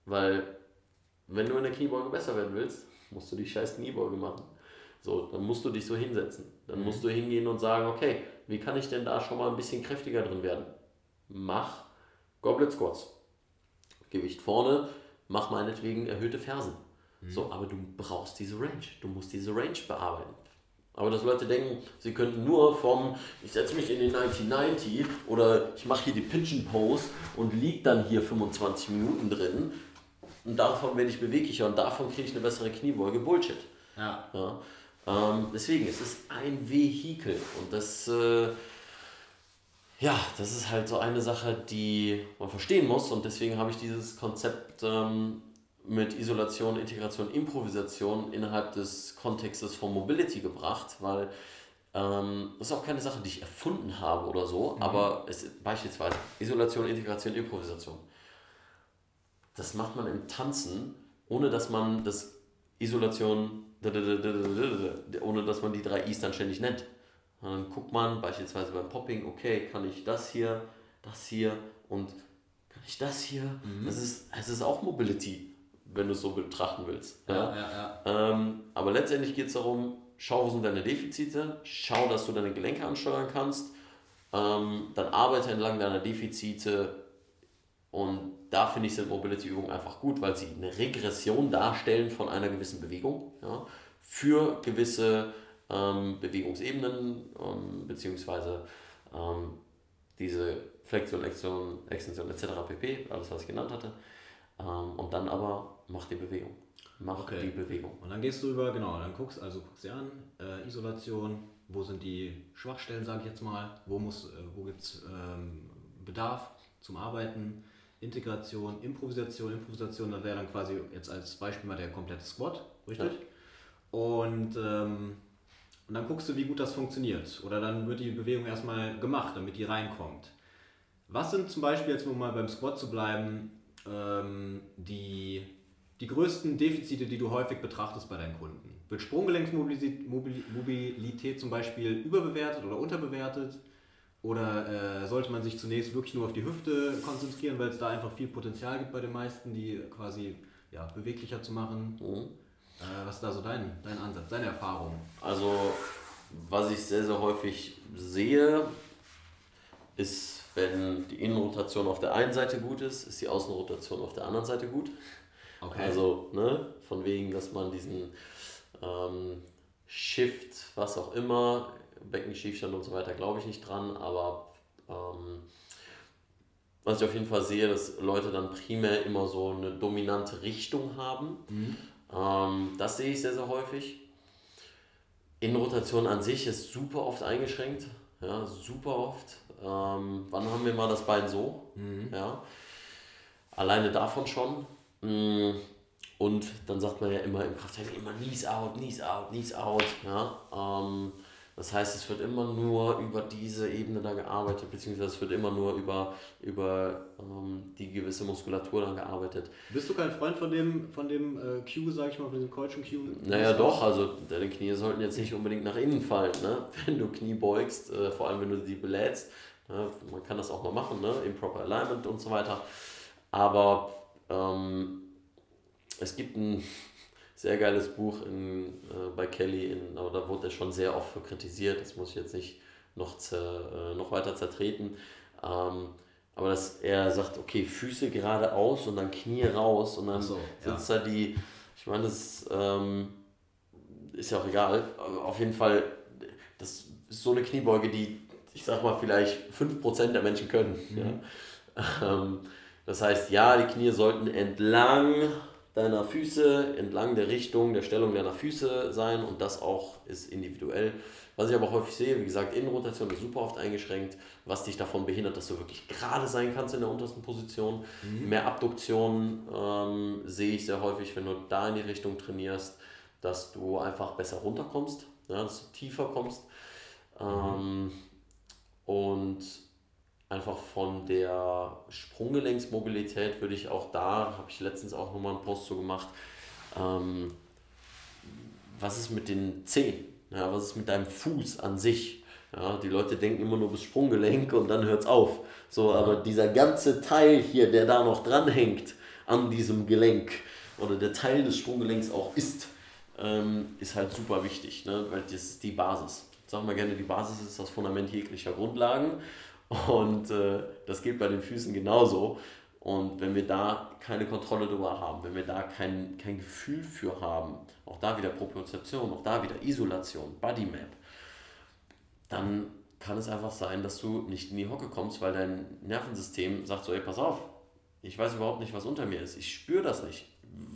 Weil, wenn du in der Kniebeuge besser werden willst, musst du die scheiß Kniebeuge machen. So, dann musst du dich so hinsetzen. Dann mhm. musst du hingehen und sagen, okay, wie kann ich denn da schon mal ein bisschen kräftiger drin werden? Mach Goblet Squats. Gewicht vorne, mach meinetwegen erhöhte Fersen. Mhm. So, aber du brauchst diese Range. Du musst diese Range bearbeiten. Aber dass Leute denken, sie könnten nur vom, ich setze mich in den 1990 oder ich mache hier die Pigeon Pose und liege dann hier 25 Minuten drin und davon werde ich beweglicher und davon kriege ich eine bessere Kniebeuge. Bullshit. Ja. ja. Ähm, deswegen, es ist ein Vehikel und das, äh, ja, das ist halt so eine Sache, die man verstehen muss und deswegen habe ich dieses Konzept ähm, mit Isolation, Integration, Improvisation innerhalb des Kontextes von Mobility gebracht, weil ähm, das ist auch keine Sache, die ich erfunden habe oder so, mhm. aber es beispielsweise Isolation, Integration, Improvisation. Das macht man im Tanzen, ohne dass man das Isolation, ohne dass man die drei I's dann ständig nennt. Und dann guckt man beispielsweise beim Popping, okay, kann ich das hier, das hier und kann ich das hier? Mhm. Das, ist, das ist auch Mobility, wenn du es so betrachten willst. Ja, ja, ja. Ähm, aber letztendlich geht es darum, schau, wo sind deine Defizite, schau, dass du deine Gelenke ansteuern kannst, ähm, dann arbeite entlang deiner Defizite und da finde ich, sind Mobility-Übungen einfach gut, weil sie eine Regression darstellen von einer gewissen Bewegung ja, für gewisse ähm, Bewegungsebenen, ähm, beziehungsweise ähm, diese Flexion, Extension, Extension etc. pp., alles was ich genannt hatte. Ähm, und dann aber mach die Bewegung. Mach okay. die Bewegung. Und dann gehst du über, genau, dann guckst also guckst dir an, äh, Isolation, wo sind die Schwachstellen, sage ich jetzt mal, wo, muss, äh, wo gibt es ähm, Bedarf zum Arbeiten Integration, Improvisation, Improvisation, da wäre dann quasi jetzt als Beispiel mal der komplette Squat, richtig? Ja. Und, ähm, und dann guckst du, wie gut das funktioniert. Oder dann wird die Bewegung erstmal gemacht, damit die reinkommt. Was sind zum Beispiel, jetzt um mal beim Squat zu bleiben, ähm, die, die größten Defizite, die du häufig betrachtest bei deinen Kunden? Wird Sprunggelenksmobilität zum Beispiel überbewertet oder unterbewertet? Oder äh, sollte man sich zunächst wirklich nur auf die Hüfte konzentrieren, weil es da einfach viel Potenzial gibt bei den meisten, die quasi ja, beweglicher zu machen? Mhm. Äh, was ist da so dein, dein Ansatz, deine Erfahrung? Also, was ich sehr, sehr häufig sehe, ist, wenn die Innenrotation auf der einen Seite gut ist, ist die Außenrotation auf der anderen Seite gut. Okay. Also, ne, von wegen, dass man diesen ähm, Shift, was auch immer, Beckenschiefstand und so weiter glaube ich nicht dran, aber ähm, was ich auf jeden Fall sehe, dass Leute dann primär immer so eine dominante Richtung haben. Mhm. Ähm, das sehe ich sehr, sehr häufig. Innenrotation an sich ist super oft eingeschränkt. Ja, super oft. Ähm, wann haben wir mal das Bein so? Mhm. Ja. Alleine davon schon. Mm, und dann sagt man ja immer im Krafttraining immer Knees out, Knees out, Knees out. Ja. Ähm, Das heißt, es wird immer nur über diese Ebene da gearbeitet, beziehungsweise es wird immer nur über, über ähm, die gewisse Muskulatur dann gearbeitet. Bist du kein Freund von dem, von dem äh, Q, sag ich mal, von diesem Keuschen Q? Naja, doch, also deine Knie sollten jetzt nicht unbedingt nach innen fallen, ne? wenn du Knie beugst, äh, vor allem wenn du die belädst. Ne? Man kann das auch mal machen, ne? Improper Alignment und so weiter. Aber ähm, es gibt ein sehr geiles Buch in, äh, bei Kelly, in, aber da wurde er schon sehr oft für kritisiert, das muss ich jetzt nicht noch, zer, äh, noch weiter zertreten. Ähm, aber dass er sagt, okay, Füße geradeaus und dann Knie raus und dann so, sitzt ja. da die, ich meine, das ähm, ist ja auch egal, auf jeden Fall, das ist so eine Kniebeuge, die, ich sag mal, vielleicht 5% der Menschen können. Mhm. Ja. Ähm, das heißt, ja, die Knie sollten entlang deiner Füße, entlang der Richtung, der Stellung deiner Füße sein und das auch ist individuell. Was ich aber häufig sehe, wie gesagt, Innenrotation ist super oft eingeschränkt, was dich davon behindert, dass du wirklich gerade sein kannst in der untersten Position. Mhm. Mehr Abduktion ähm, sehe ich sehr häufig, wenn du da in die Richtung trainierst, dass du einfach besser runterkommst, ja, dass du tiefer kommst. Mhm. Ähm, und einfach von der Sprunggelenksmobilität würde ich auch da, habe ich letztens auch nochmal einen Post zu gemacht, ähm, was ist mit den Zehen? Ja, was ist mit deinem Fuß an sich? Ja, die Leute denken immer nur bis Sprunggelenk und dann hört es auf. So, aber dieser ganze Teil hier, der da noch dranhängt an diesem Gelenk oder der Teil des Sprunggelenks auch ist, ähm, ist halt super wichtig, ne? weil das ist die Basis. Sagen wir gerne, die Basis ist das Fundament jeglicher Grundlagen und äh, das geht bei den Füßen genauso. Und wenn wir da keine Kontrolle darüber haben, wenn wir da kein, kein Gefühl für haben, auch da wieder Propriozeption, auch da wieder Isolation, Bodymap, dann kann es einfach sein, dass du nicht in die Hocke kommst, weil dein Nervensystem sagt so, ey, pass auf, ich weiß überhaupt nicht, was unter mir ist, ich spüre das nicht.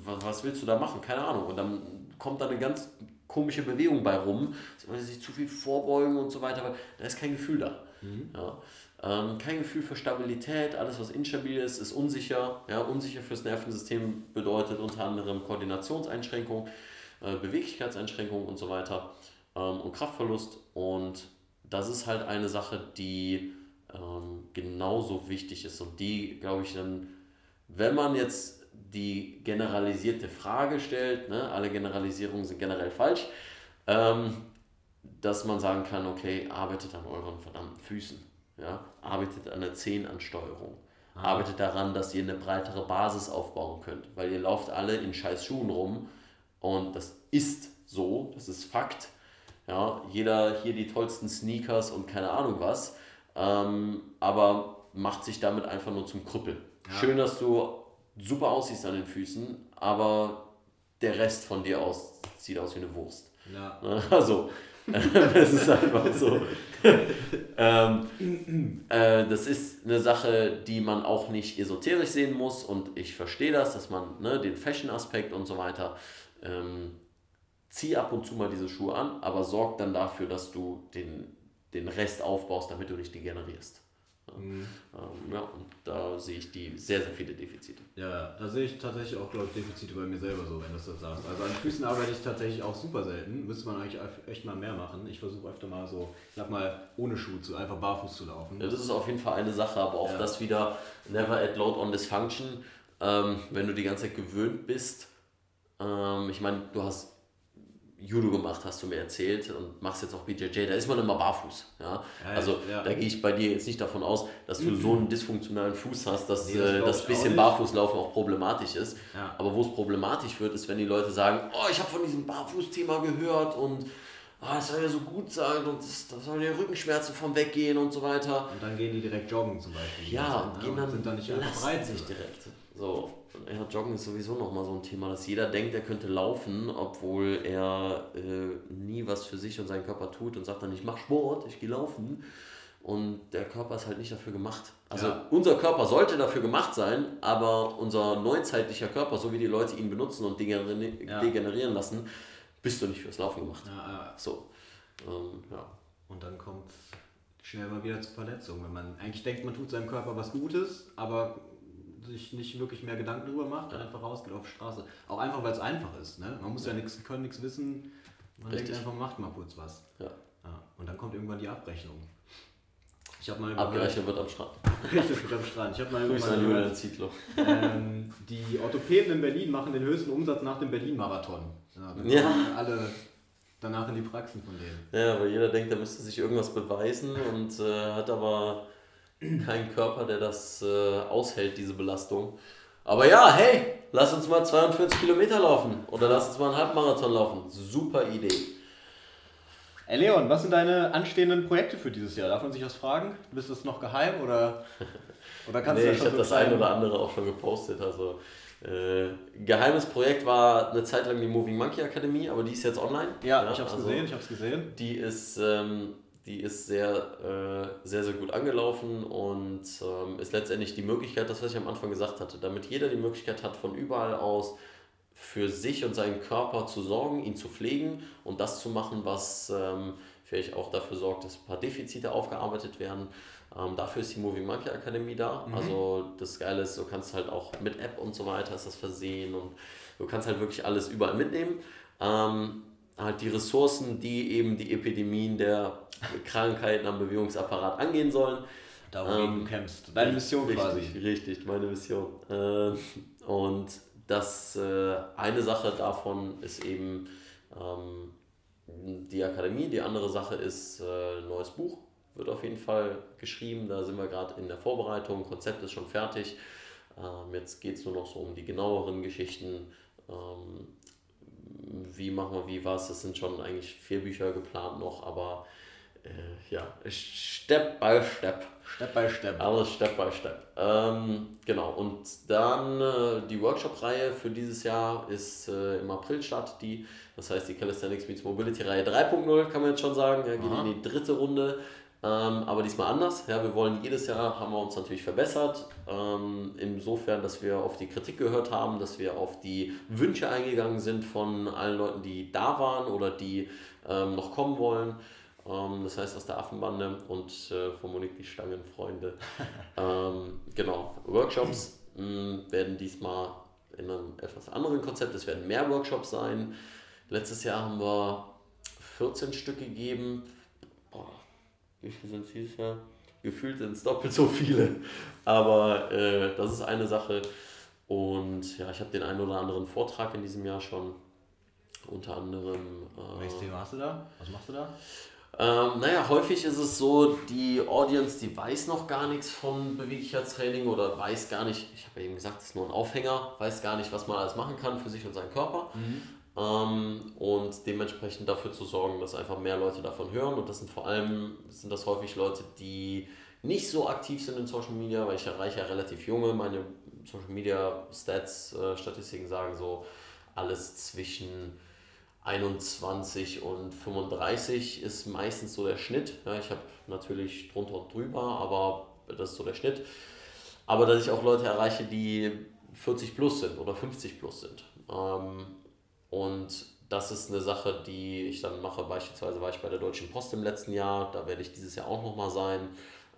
Was, was willst du da machen? Keine Ahnung. Und dann kommt da eine ganz komische Bewegung bei rum, weil sie sich zu viel vorbeugen und so weiter, aber da ist kein Gefühl da. Mhm. Ja. Ähm, kein Gefühl für Stabilität, alles was instabil ist, ist unsicher. Ja, unsicher fürs Nervensystem bedeutet unter anderem Koordinationseinschränkung, äh, Beweglichkeitseinschränkung und so weiter ähm, und Kraftverlust. Und das ist halt eine Sache, die ähm, genauso wichtig ist und die, glaube ich, dann, wenn man jetzt die generalisierte Frage stellt, ne, alle Generalisierungen sind generell falsch, ähm, dass man sagen kann, okay, arbeitet an euren verdammten Füßen. Ja? Arbeitet an der Zehenansteuerung. Ah. Arbeitet daran, dass ihr eine breitere Basis aufbauen könnt. Weil ihr lauft alle in scheiß Schuhen rum und das ist so, das ist Fakt. Ja, jeder hier die tollsten Sneakers und keine Ahnung was, ähm, aber macht sich damit einfach nur zum Krüppel. Ja. Schön, dass du super aussiehst an den Füßen, aber der Rest von dir aus sieht aus wie eine Wurst. Ja. Also, das ist einfach so. ähm, äh, das ist eine Sache, die man auch nicht esoterisch sehen muss und ich verstehe das, dass man ne, den Fashion-Aspekt und so weiter, ähm, zieh ab und zu mal diese Schuhe an, aber sorg dann dafür, dass du den, den Rest aufbaust, damit du nicht degenerierst. Mhm. Ähm, ja, und da sehe ich die sehr, sehr viele Defizite. Ja, da sehe ich tatsächlich auch, glaube ich, Defizite bei mir selber so, wenn du das sagst. Also an Füßen arbeite ich tatsächlich auch super selten. Müsste man eigentlich echt mal mehr machen. Ich versuche öfter mal so, ich sag mal, ohne Schuh zu, einfach barfuß zu laufen. Ja, das ist auf jeden Fall eine Sache, aber auch ja. das wieder never add load on dysfunction. Ähm, wenn du die ganze Zeit gewöhnt bist, ähm, ich meine, du hast Judo gemacht, hast du mir erzählt, und machst jetzt auch BJJ, da ist man immer barfuß. Ja? ja also ja. da gehe ich bei dir jetzt nicht davon aus, dass du mhm. so einen dysfunktionalen Fuß hast, dass nee, das, äh, das bisschen Barfußlaufen auch problematisch ist. Ja. Aber wo es problematisch wird, ist, wenn die Leute sagen, oh, ich habe von diesem Barfußthema gehört und oh, das soll ja so gut sein und das, das sollen ja Rückenschmerzen vom Weggehen und so weiter. Und dann gehen die direkt joggen zum Beispiel. Ja, und gehen dann, sind dann nicht einfach breit. sich direkt. So, ja, Joggen ist sowieso nochmal so ein Thema, dass jeder denkt, er könnte laufen, obwohl er äh, nie was für sich und seinen Körper tut und sagt dann, ich mache Sport, ich gehe laufen. Und der Körper ist halt nicht dafür gemacht. Also ja. unser Körper sollte dafür gemacht sein, aber unser neuzeitlicher Körper, so wie die Leute ihn benutzen und degenerieren, ja. degenerieren lassen, bist du nicht fürs Laufen gemacht. Ja, so. Ähm, ja. Und dann kommt schnell mal wieder zur Verletzung, wenn man eigentlich denkt, man tut seinem Körper was Gutes, aber sich nicht wirklich mehr Gedanken darüber macht und einfach rausgeht auf die Straße. Auch einfach, weil es einfach ist. Ne? Man muss ja, ja nichts können, nichts wissen. Man Richtig. denkt einfach, macht mal kurz was. Ja. Ja, und dann kommt irgendwann die Abrechnung. Ich habe mal Abgerechnet wird am Strand. Richtig, wird am Strand. Ich habe mal Zietlow. Ähm, die Orthopäden in Berlin machen den höchsten Umsatz nach dem Berlin-Marathon. Ja, ja. alle danach in die Praxen von denen. Ja, weil jeder denkt, er müsste sich irgendwas beweisen und äh, hat aber keinen Körper, der das äh, aushält, diese Belastung. Aber ja, hey, lass uns mal 42 Kilometer laufen oder lass uns mal einen Halbmarathon laufen. Super Idee. Hey Leon, was sind deine anstehenden Projekte für dieses Jahr? Darf man sich was fragen? Bist das noch geheim oder, oder kannst nee, du das schon ich habe so das ein oder andere auch schon gepostet. Also äh, geheimes Projekt war eine Zeit lang die Moving Monkey Akademie, aber die ist jetzt online. Ja, ja ich habe es also, gesehen, ich habe gesehen. Die ist, ähm, die ist sehr, äh, sehr, sehr gut angelaufen und ähm, ist letztendlich die Möglichkeit, das was ich am Anfang gesagt hatte, damit jeder die Möglichkeit hat, von überall aus für sich und seinen Körper zu sorgen, ihn zu pflegen und das zu machen, was ähm, vielleicht auch dafür sorgt, dass ein paar Defizite aufgearbeitet werden. Ähm, dafür ist die Moving Monkey Akademie da. Mhm. Also das Geile ist, du kannst halt auch mit App und so weiter ist das versehen und du kannst halt wirklich alles überall mitnehmen. Ähm, halt die Ressourcen, die eben die Epidemien der Krankheiten am Bewegungsapparat angehen sollen. Da wo ähm, du kämpfst. Deine Mission richtig, quasi. Richtig, meine Mission. Äh, und das äh, eine Sache davon ist eben ähm, die Akademie, die andere Sache ist äh, ein neues Buch, wird auf jeden Fall geschrieben. Da sind wir gerade in der Vorbereitung, Konzept ist schon fertig. Ähm, jetzt geht es nur noch so um die genaueren Geschichten. Ähm, wie machen wir wie was? Es sind schon eigentlich vier Bücher geplant noch, aber äh, ja, Step by Step. Step by Step. Alles Step by Step. Ähm, genau, und dann äh, die Workshop-Reihe für dieses Jahr ist äh, im April startet die. Das heißt, die Calisthenics Meets Mobility Reihe 3.0 kann man jetzt schon sagen. Ja, geht Aha. in die dritte Runde. Ähm, aber diesmal anders. Ja, wir wollen jedes Jahr, haben wir uns natürlich verbessert. Ähm, insofern, dass wir auf die Kritik gehört haben, dass wir auf die Wünsche eingegangen sind von allen Leuten, die da waren oder die ähm, noch kommen wollen. Ähm, das heißt aus der Affenbande und äh, von Monique die Stangenfreunde. ähm, genau, Workshops mh, mm, werden diesmal in einem etwas anderen Konzept, es werden mehr Workshops sein. Letztes Jahr haben wir 14 Stück gegeben. Boah, wie viele sind es dieses Jahr? Gefühlt sind es doppelt so viele. Aber äh, das ist eine Sache. Und ja, ich habe den einen oder anderen Vortrag in diesem Jahr schon. Unter anderem. Äh, Welches Thema hast du da? Was machst du da? Ähm, naja, häufig ist es so, die Audience, die weiß noch gar nichts von Beweglichkeitstraining oder weiß gar nicht, ich habe ja eben gesagt, es ist nur ein Aufhänger, weiß gar nicht, was man alles machen kann für sich und seinen Körper. Mhm. Ähm, und dementsprechend dafür zu sorgen, dass einfach mehr Leute davon hören. Und das sind vor allem, sind das häufig Leute, die nicht so aktiv sind in Social Media, weil ich erreiche ja relativ junge, meine Social Media Stats, äh, Statistiken sagen so, alles zwischen 21 und 35 ist meistens so der Schnitt. Ja, ich habe natürlich drunter und drüber, aber das ist so der Schnitt. Aber dass ich auch Leute erreiche, die 40 plus sind oder 50 plus sind. Ähm, und das ist eine Sache, die ich dann mache. Beispielsweise war ich bei der Deutschen Post im letzten Jahr, da werde ich dieses Jahr auch nochmal sein.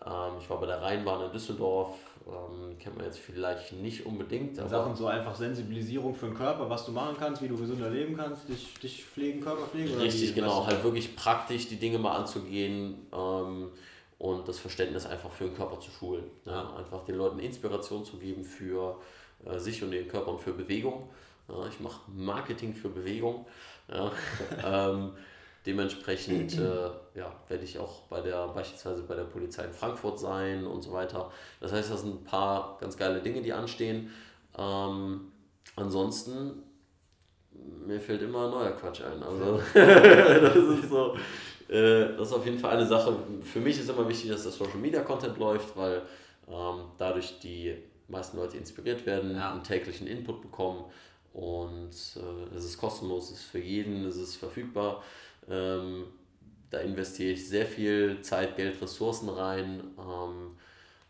Ähm, ich war bei der Rheinbahn in Düsseldorf, ähm, kennt man jetzt vielleicht nicht unbedingt. Sachen so einfach Sensibilisierung für den Körper, was du machen kannst, wie du gesünder leben kannst, dich, dich pflegen, Körper pflegen. Richtig, genau. Halt wirklich praktisch die Dinge mal anzugehen ähm, und das Verständnis einfach für den Körper zu schulen. Ne? Ja. Einfach den Leuten Inspiration zu geben für äh, sich und ihren Körper und für Bewegung. Ja, ich mache Marketing für Bewegung. Ja. ähm, Dementsprechend äh, ja, werde ich auch bei der, beispielsweise bei der Polizei in Frankfurt sein und so weiter. Das heißt, das sind ein paar ganz geile Dinge, die anstehen. Ähm, ansonsten, mir fällt immer neuer Quatsch ein. Also, das ist so. Äh, das ist auf jeden Fall eine Sache. Für mich ist immer wichtig, dass der Social Media Content läuft, weil ähm, dadurch die meisten Leute inspiriert werden, ja. einen täglichen Input bekommen und äh, es ist kostenlos, es ist für jeden, es ist verfügbar. Ähm, da investiere ich sehr viel Zeit, Geld, Ressourcen rein. Ähm,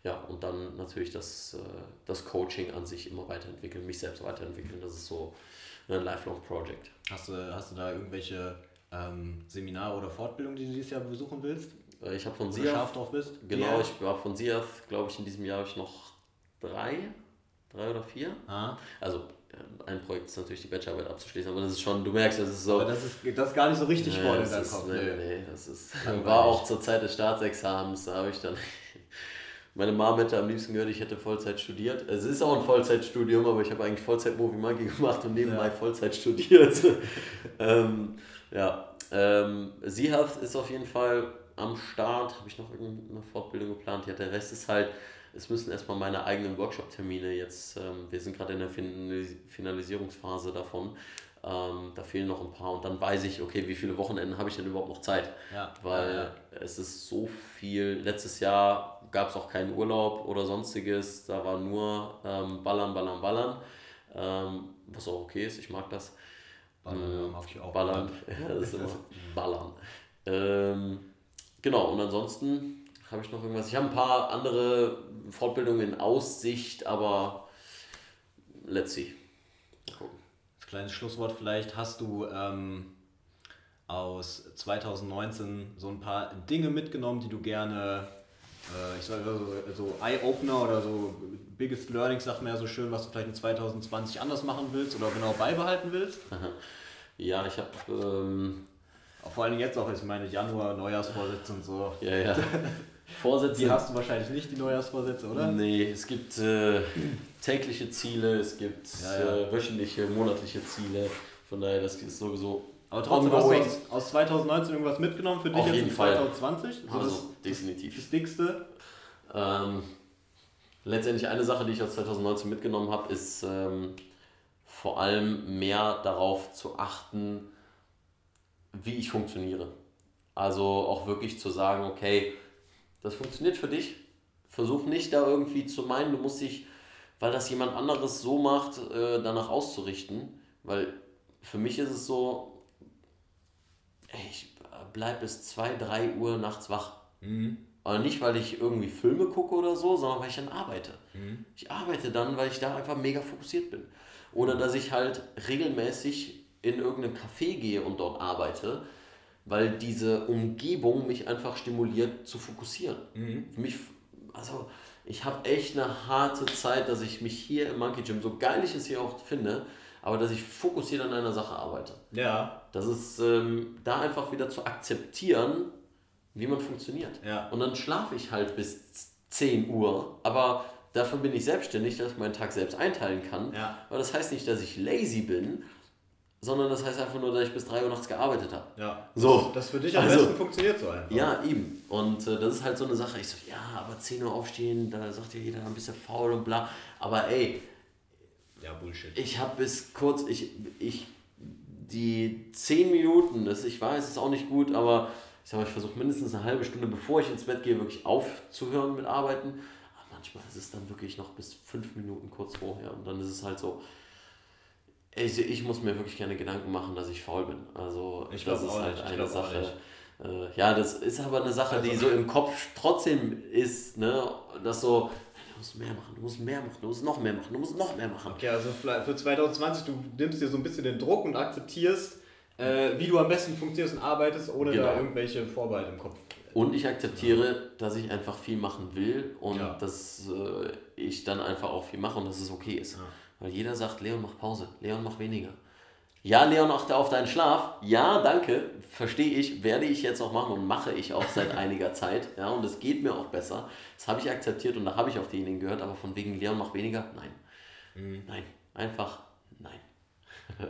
ja, und dann natürlich das, äh, das Coaching an sich immer weiterentwickeln, mich selbst weiterentwickeln. Das ist so ein Lifelong Project. Hast du, hast du da irgendwelche ähm, Seminare oder Fortbildungen, die du dieses Jahr besuchen willst? Äh, ich habe von SIAF. scharf drauf bist? Genau, ich war von SIAF, glaube ich, in diesem Jahr habe ich noch drei, drei oder vier. Ah. Also ein Projekt ist natürlich die Bachelorarbeit abzuschließen, aber das ist schon, du merkst, das ist so. Aber das ist, das ist gar nicht so richtig Nee, vor in das deinem Kopf. nee, Nee. das ist. Langweilig. War auch zur Zeit des Staatsexamens, da habe ich dann. Meine Mom hätte am liebsten gehört, ich hätte Vollzeit studiert. Es ist auch ein Vollzeitstudium, aber ich habe eigentlich Vollzeit Movie Monkey gemacht und nebenbei Ja. Vollzeit studiert. ähm, ja, ähm, Seahealth ist auf jeden Fall am Start. Habe ich noch irgendeine Fortbildung geplant? Ja, der Rest ist halt, es müssen erstmal meine eigenen Workshop-Termine jetzt, ähm, wir sind gerade in der Finalis- Finalisierungsphase davon. Ähm, da fehlen noch ein paar und dann weiß ich, okay, wie viele Wochenenden habe ich denn überhaupt noch Zeit? Ja. Weil Ja, es ist so viel. Letztes Jahr gab es auch keinen Urlaub oder sonstiges. Da war nur ähm, Ballern, Ballern, Ballern. Ähm, was auch okay ist, ich mag das. Ballern, ja, mag ich auch. Ballern. Ja, das ist immer Ballern. Ähm, genau, und ansonsten habe ich noch irgendwas. Ich habe ein paar andere Fortbildungen in Aussicht, aber let's see. Mal gucken. Kleines Schlusswort vielleicht, hast du ähm, aus 2019 so ein paar Dinge mitgenommen, die du gerne, äh, ich sage so, so Eye-Opener oder so Biggest Learning, sagt man ja so schön, was du vielleicht in 2020 anders machen willst oder genau beibehalten willst? Ja, ich habe. Ähm, vor allem jetzt auch, ich meine Januar, Neujahrsvorsätze und so. ja, ja. Vorsätze. Die hast du wahrscheinlich nicht, die Neujahrsvorsätze, oder? Nee, es gibt äh, tägliche Ziele, es gibt Ja, ja. Äh, wöchentliche, monatliche Ziele. Von daher, das ist sowieso Aber trotzdem hast du ongoing. aus, aus 2019 irgendwas mitgenommen für dich Auf jetzt jeden in Fall. 2020? So Also, das, definitiv. das Dickste? Ähm, letztendlich eine Sache, die ich aus 2019 mitgenommen habe, ist ähm, vor allem mehr darauf zu achten, wie ich funktioniere. Also auch wirklich zu sagen, okay, das funktioniert für dich. Versuch nicht da irgendwie zu meinen, du musst dich, weil das jemand anderes so macht, äh, danach auszurichten. Weil für mich ist es so, ich bleib bis 2, 3 Uhr nachts wach. Aber nicht, weil ich irgendwie Filme gucke oder so, sondern weil ich dann arbeite. Ich arbeite dann, weil ich da einfach mega fokussiert bin. Oder dass ich halt regelmäßig in irgendein Café gehe und dort arbeite, weil diese Umgebung mich einfach stimuliert zu fokussieren. Für mich, also ich habe echt eine harte Zeit, dass ich mich hier im Monkey Gym, so geil ich es hier auch finde, aber dass ich fokussiert an einer Sache arbeite. Ja. Das ist ähm, da einfach wieder zu akzeptieren, wie man funktioniert. Ja. Und dann schlafe ich halt bis 10 Uhr, aber dafür bin ich selbstständig, dass ich meinen Tag selbst einteilen kann. Ja. Aber das heißt nicht, dass ich lazy bin, sondern das heißt einfach nur, dass ich bis 3 Uhr nachts gearbeitet habe. Ja. So. Das für dich am Also- besten funktioniert so einfach. Ja, eben. Und äh, das ist halt so eine Sache. Ich so, ja, aber 10 Uhr aufstehen, da sagt ja jeder ein bisschen faul und bla. Aber ey, Ja, Bullshit. ich habe bis kurz, ich, ich, die 10 Minuten, das ich weiß, ist auch nicht gut, aber ich sag mal, ich versuche mindestens eine halbe Stunde, bevor ich ins Bett gehe, wirklich aufzuhören mit Arbeiten. Aber manchmal ist es dann wirklich noch bis 5 Minuten kurz vorher und dann ist es halt so, ich, ich muss mir wirklich keine Gedanken machen, dass ich faul bin. Also Ich das ist halt nicht, eine Sache. Äh, ja, das ist aber eine Sache, die Also- so im Kopf trotzdem ist, ne, dass so, du musst mehr machen, du musst mehr machen, du musst noch mehr machen, du musst noch mehr machen. Okay, also für 2020, du nimmst dir so ein bisschen den Druck und akzeptierst, äh, wie du am besten funktionierst und arbeitest, ohne da Genau. irgendwelche Vorbehalte im Kopf. Und ich akzeptiere, dass ich einfach viel machen will und Ja. dass äh, ich dann einfach auch viel mache und dass es okay ist. Ja. Weil jeder sagt, Leon, mach Pause, Leon, mach weniger. Ja, Leon, achte auf deinen Schlaf. Ja, danke, verstehe ich, werde ich jetzt auch machen und mache ich auch seit einiger Zeit. Ja, und es geht mir auch besser. Das habe ich akzeptiert und da habe ich auf diejenigen gehört, aber von wegen Leon, mach weniger? Nein. Mhm. Nein, einfach nein.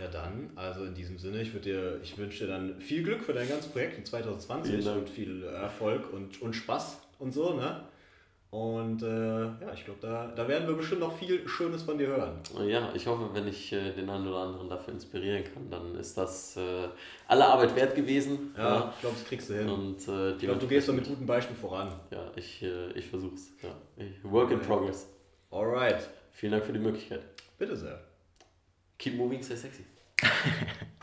Ja, dann, also in diesem Sinne, ich, dir, ich wünsche dir dann viel Glück für dein ganzes Projekt in 2020 Vielen Dank. und viel Erfolg und, und Spaß und so, ne? Und äh, ja, ich glaube, da, da werden wir bestimmt noch viel Schönes von dir hören. Ja, ich hoffe, wenn ich äh, den einen oder anderen dafür inspirieren kann, dann ist das äh, alle Arbeit wert gewesen. Ja, ich glaube, das kriegst du hin. Und, äh, ich glaube, du gehst da mit gutem Beispiel voran. Ja, ich, äh, ich versuch's. Ja. Ich, work in progress. Alright, Vielen Dank für die Möglichkeit. bitte sehr. Keep moving, stay sexy.